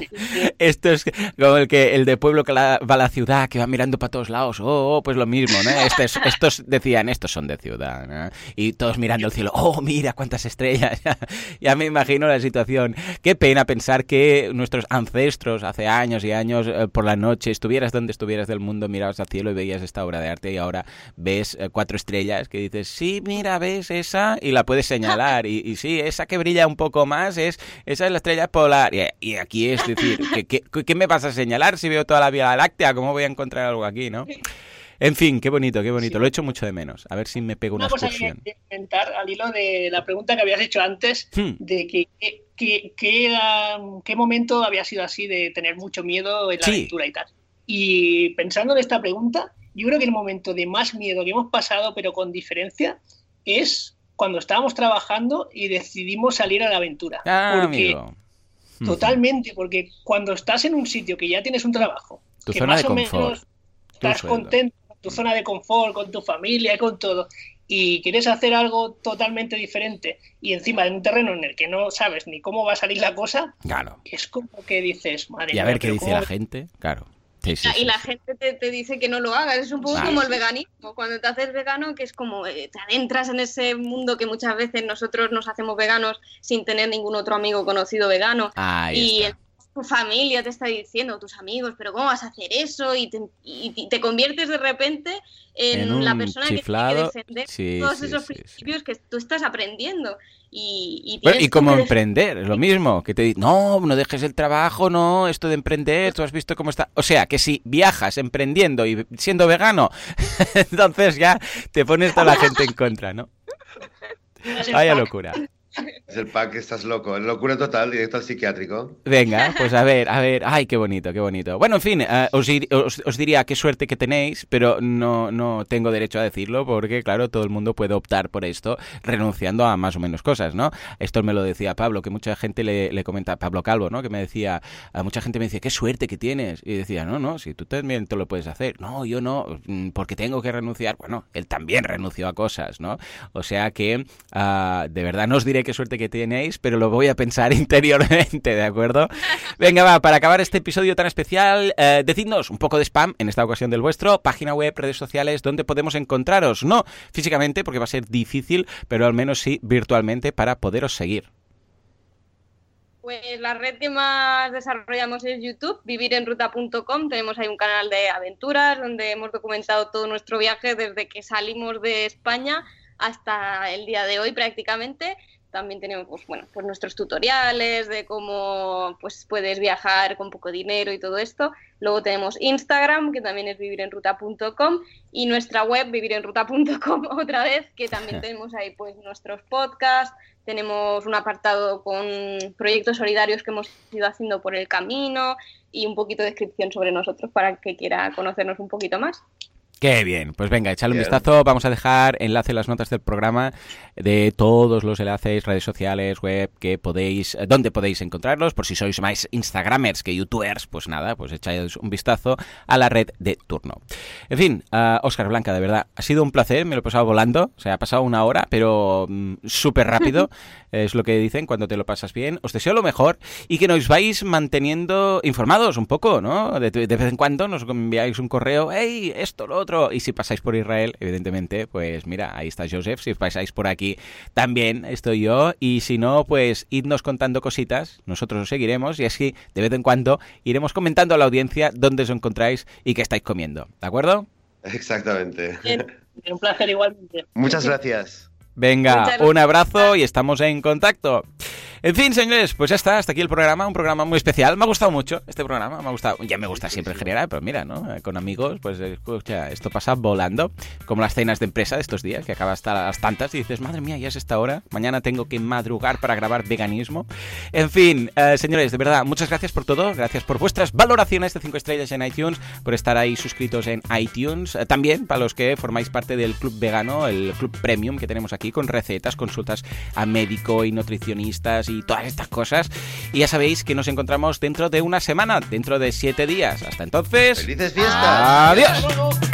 [SPEAKER 3] [LAUGHS]
[SPEAKER 1] Esto es como el que el de pueblo que va a la ciudad, que va mirando para todos lados, oh, oh pues lo mismo, ¿no? [LAUGHS] Estos, estos decían, estos son de ciudad, ¿no? Y todos mirando el cielo, oh, mira cuántas estrellas, [LAUGHS] ya me imagino la situación. Qué pena pensar que nuestros ancestros hace años y años eh, por la noche, estuvieras donde estuvieras del mundo, mirabas al cielo y veías esta obra de arte y ahora ves eh, cuatro estrellas que dices, sí, mira, ves esa y la puedes señalar y, sí, esa que brilla un poco más es esa es la estrella polar. Y, aquí es decir, ¿qué, me vas a señalar si veo toda la Vía Láctea? ¿Cómo voy a encontrar algo aquí, no? En fin, qué bonito, qué bonito. Lo he hecho mucho de menos. A ver si me pego una, una cosa
[SPEAKER 4] que comentar al hilo de la pregunta que habías hecho antes, hmm. de que, qué momento había sido así de tener mucho miedo en la lectura y tal. Y pensando en esta pregunta, yo creo que el momento de más miedo que hemos pasado, pero con diferencia, es cuando estábamos trabajando y decidimos salir a la aventura.
[SPEAKER 1] Ah,
[SPEAKER 4] porque, Totalmente, porque cuando estás en un sitio que ya tienes un trabajo,
[SPEAKER 1] tu
[SPEAKER 4] que
[SPEAKER 1] zona
[SPEAKER 4] más
[SPEAKER 1] de
[SPEAKER 4] o
[SPEAKER 1] confort,
[SPEAKER 4] menos estás contento con tu zona de confort, con tu familia, y con todo, y quieres hacer algo totalmente diferente y encima en un terreno en el que no sabes ni cómo va a salir la cosa,
[SPEAKER 1] claro.
[SPEAKER 4] es como que dices, madre
[SPEAKER 1] Y a ver qué dice la gente, claro
[SPEAKER 3] y la gente te, dice que no lo hagas. Es un poco como el veganismo. Cuando te haces vegano, que es como eh, te adentras en ese mundo que muchas veces nosotros nos hacemos veganos sin tener ningún otro amigo conocido vegano. y tu familia te está diciendo, tus amigos, pero ¿cómo vas a hacer eso? Y te, conviertes de repente en, la persona que tiene que defender todos esos principios que tú estás aprendiendo. Y,
[SPEAKER 1] y, como emprender, es lo mismo, que te dicen, no, no dejes el trabajo, no, esto de emprender, tú has visto cómo está. O sea, que si viajas emprendiendo y siendo vegano, [LAUGHS] entonces ya te pones toda la gente en contra, ¿no? Vaya locura.
[SPEAKER 2] Es el pack, estás loco. Locura total, directo al psiquiátrico.
[SPEAKER 1] Venga, [LAUGHS] pues a ver, a ver. Ay, qué bonito, qué bonito. Bueno, en fin, eh, os, diría qué suerte que tenéis, pero no, no tengo derecho a decirlo porque, claro, todo el mundo puede optar por esto renunciando a más o menos cosas, ¿no? Esto me lo decía Pablo, que mucha gente le, le comenta, Pablo Calvo, ¿no? Que me decía, a mucha gente me decía, qué suerte que tienes. Y decía, no, no, si tú también te lo puedes hacer. No, yo no, mm, porque tengo que renunciar. Bueno, él también renunció a cosas, ¿no? O sea que, ah, de verdad, no os diré qué suerte que tenéis, pero lo voy a pensar [LAUGHS] interiormente, ¿de acuerdo? Venga, va, para acabar este episodio tan especial, eh, decidnos un poco de spam, en esta ocasión del vuestro, página web, redes sociales, donde podemos encontraros. No físicamente, porque va a ser difícil, pero al menos sí virtualmente para poderos seguir.
[SPEAKER 3] Pues la red que más desarrollamos es YouTube, vivirenruta.com. Tenemos ahí un canal de aventuras donde hemos documentado todo nuestro viaje desde que salimos de España hasta el día de hoy prácticamente. También tenemos pues, bueno, pues nuestros tutoriales de cómo pues, puedes viajar con poco dinero y todo esto. Luego tenemos Instagram, que también es vivirenruta.com, y nuestra web, vivirenruta.com, [LAUGHS] otra vez, que también [LAUGHS] tenemos ahí pues, nuestros podcasts, tenemos un apartado con proyectos solidarios que hemos ido haciendo por el camino y un poquito de descripción sobre nosotros para que quiera conocernos un poquito más.
[SPEAKER 1] Qué bien, pues venga, echadle un vistazo. Vamos a dejar enlace en las notas del programa de todos los enlaces, redes sociales, web, que podéis, eh, donde podéis encontrarlos. Por si sois más Instagramers que YouTubers, pues nada, pues echáis un vistazo a la red de turno. En fin, Oscar Blanca, de verdad, ha sido un placer, me lo he pasado volando, o sea, ha pasado una hora, pero mm, súper rápido, [LAUGHS] es lo que dicen cuando te lo pasas bien. Os deseo lo mejor y que nos vais manteniendo informados un poco, ¿no? De, de vez en cuando nos enviáis un correo, hey, esto, lo otro y si pasáis por Israel, evidentemente, pues mira, ahí está Joseph. Si pasáis por aquí, también estoy yo. Y si no, pues idnos contando cositas. Nosotros os seguiremos y así, de vez en cuando, iremos comentando a la audiencia dónde os encontráis y qué estáis comiendo. ¿De acuerdo?
[SPEAKER 2] Exactamente.
[SPEAKER 4] un placer igualmente.
[SPEAKER 2] Muchas gracias.
[SPEAKER 1] Venga, un abrazo y estamos en contacto. En fin, señores, pues ya está, hasta aquí el programa, un programa muy especial. Me ha gustado mucho este programa, me ha gustado, ya me gusta siempre en general, pero mira, ¿no? Con amigos, pues escucha, esto pasa volando, como las cenas de empresa de estos días, que acaba hasta las tantas y dices, madre mía, ya es esta hora, mañana tengo que madrugar para grabar veganismo. En fin, eh, señores, de verdad, muchas gracias por todo, gracias por vuestras valoraciones de 5 estrellas en iTunes, por estar ahí suscritos en iTunes, eh, también para los que formáis parte del club vegano, el club premium que tenemos aquí, con recetas, consultas a médico y nutricionistas y todas estas cosas. Y ya sabéis que nos encontramos dentro de una semana, dentro de siete días. Hasta entonces.
[SPEAKER 2] ¡Felices fiestas!
[SPEAKER 1] ¡Adiós!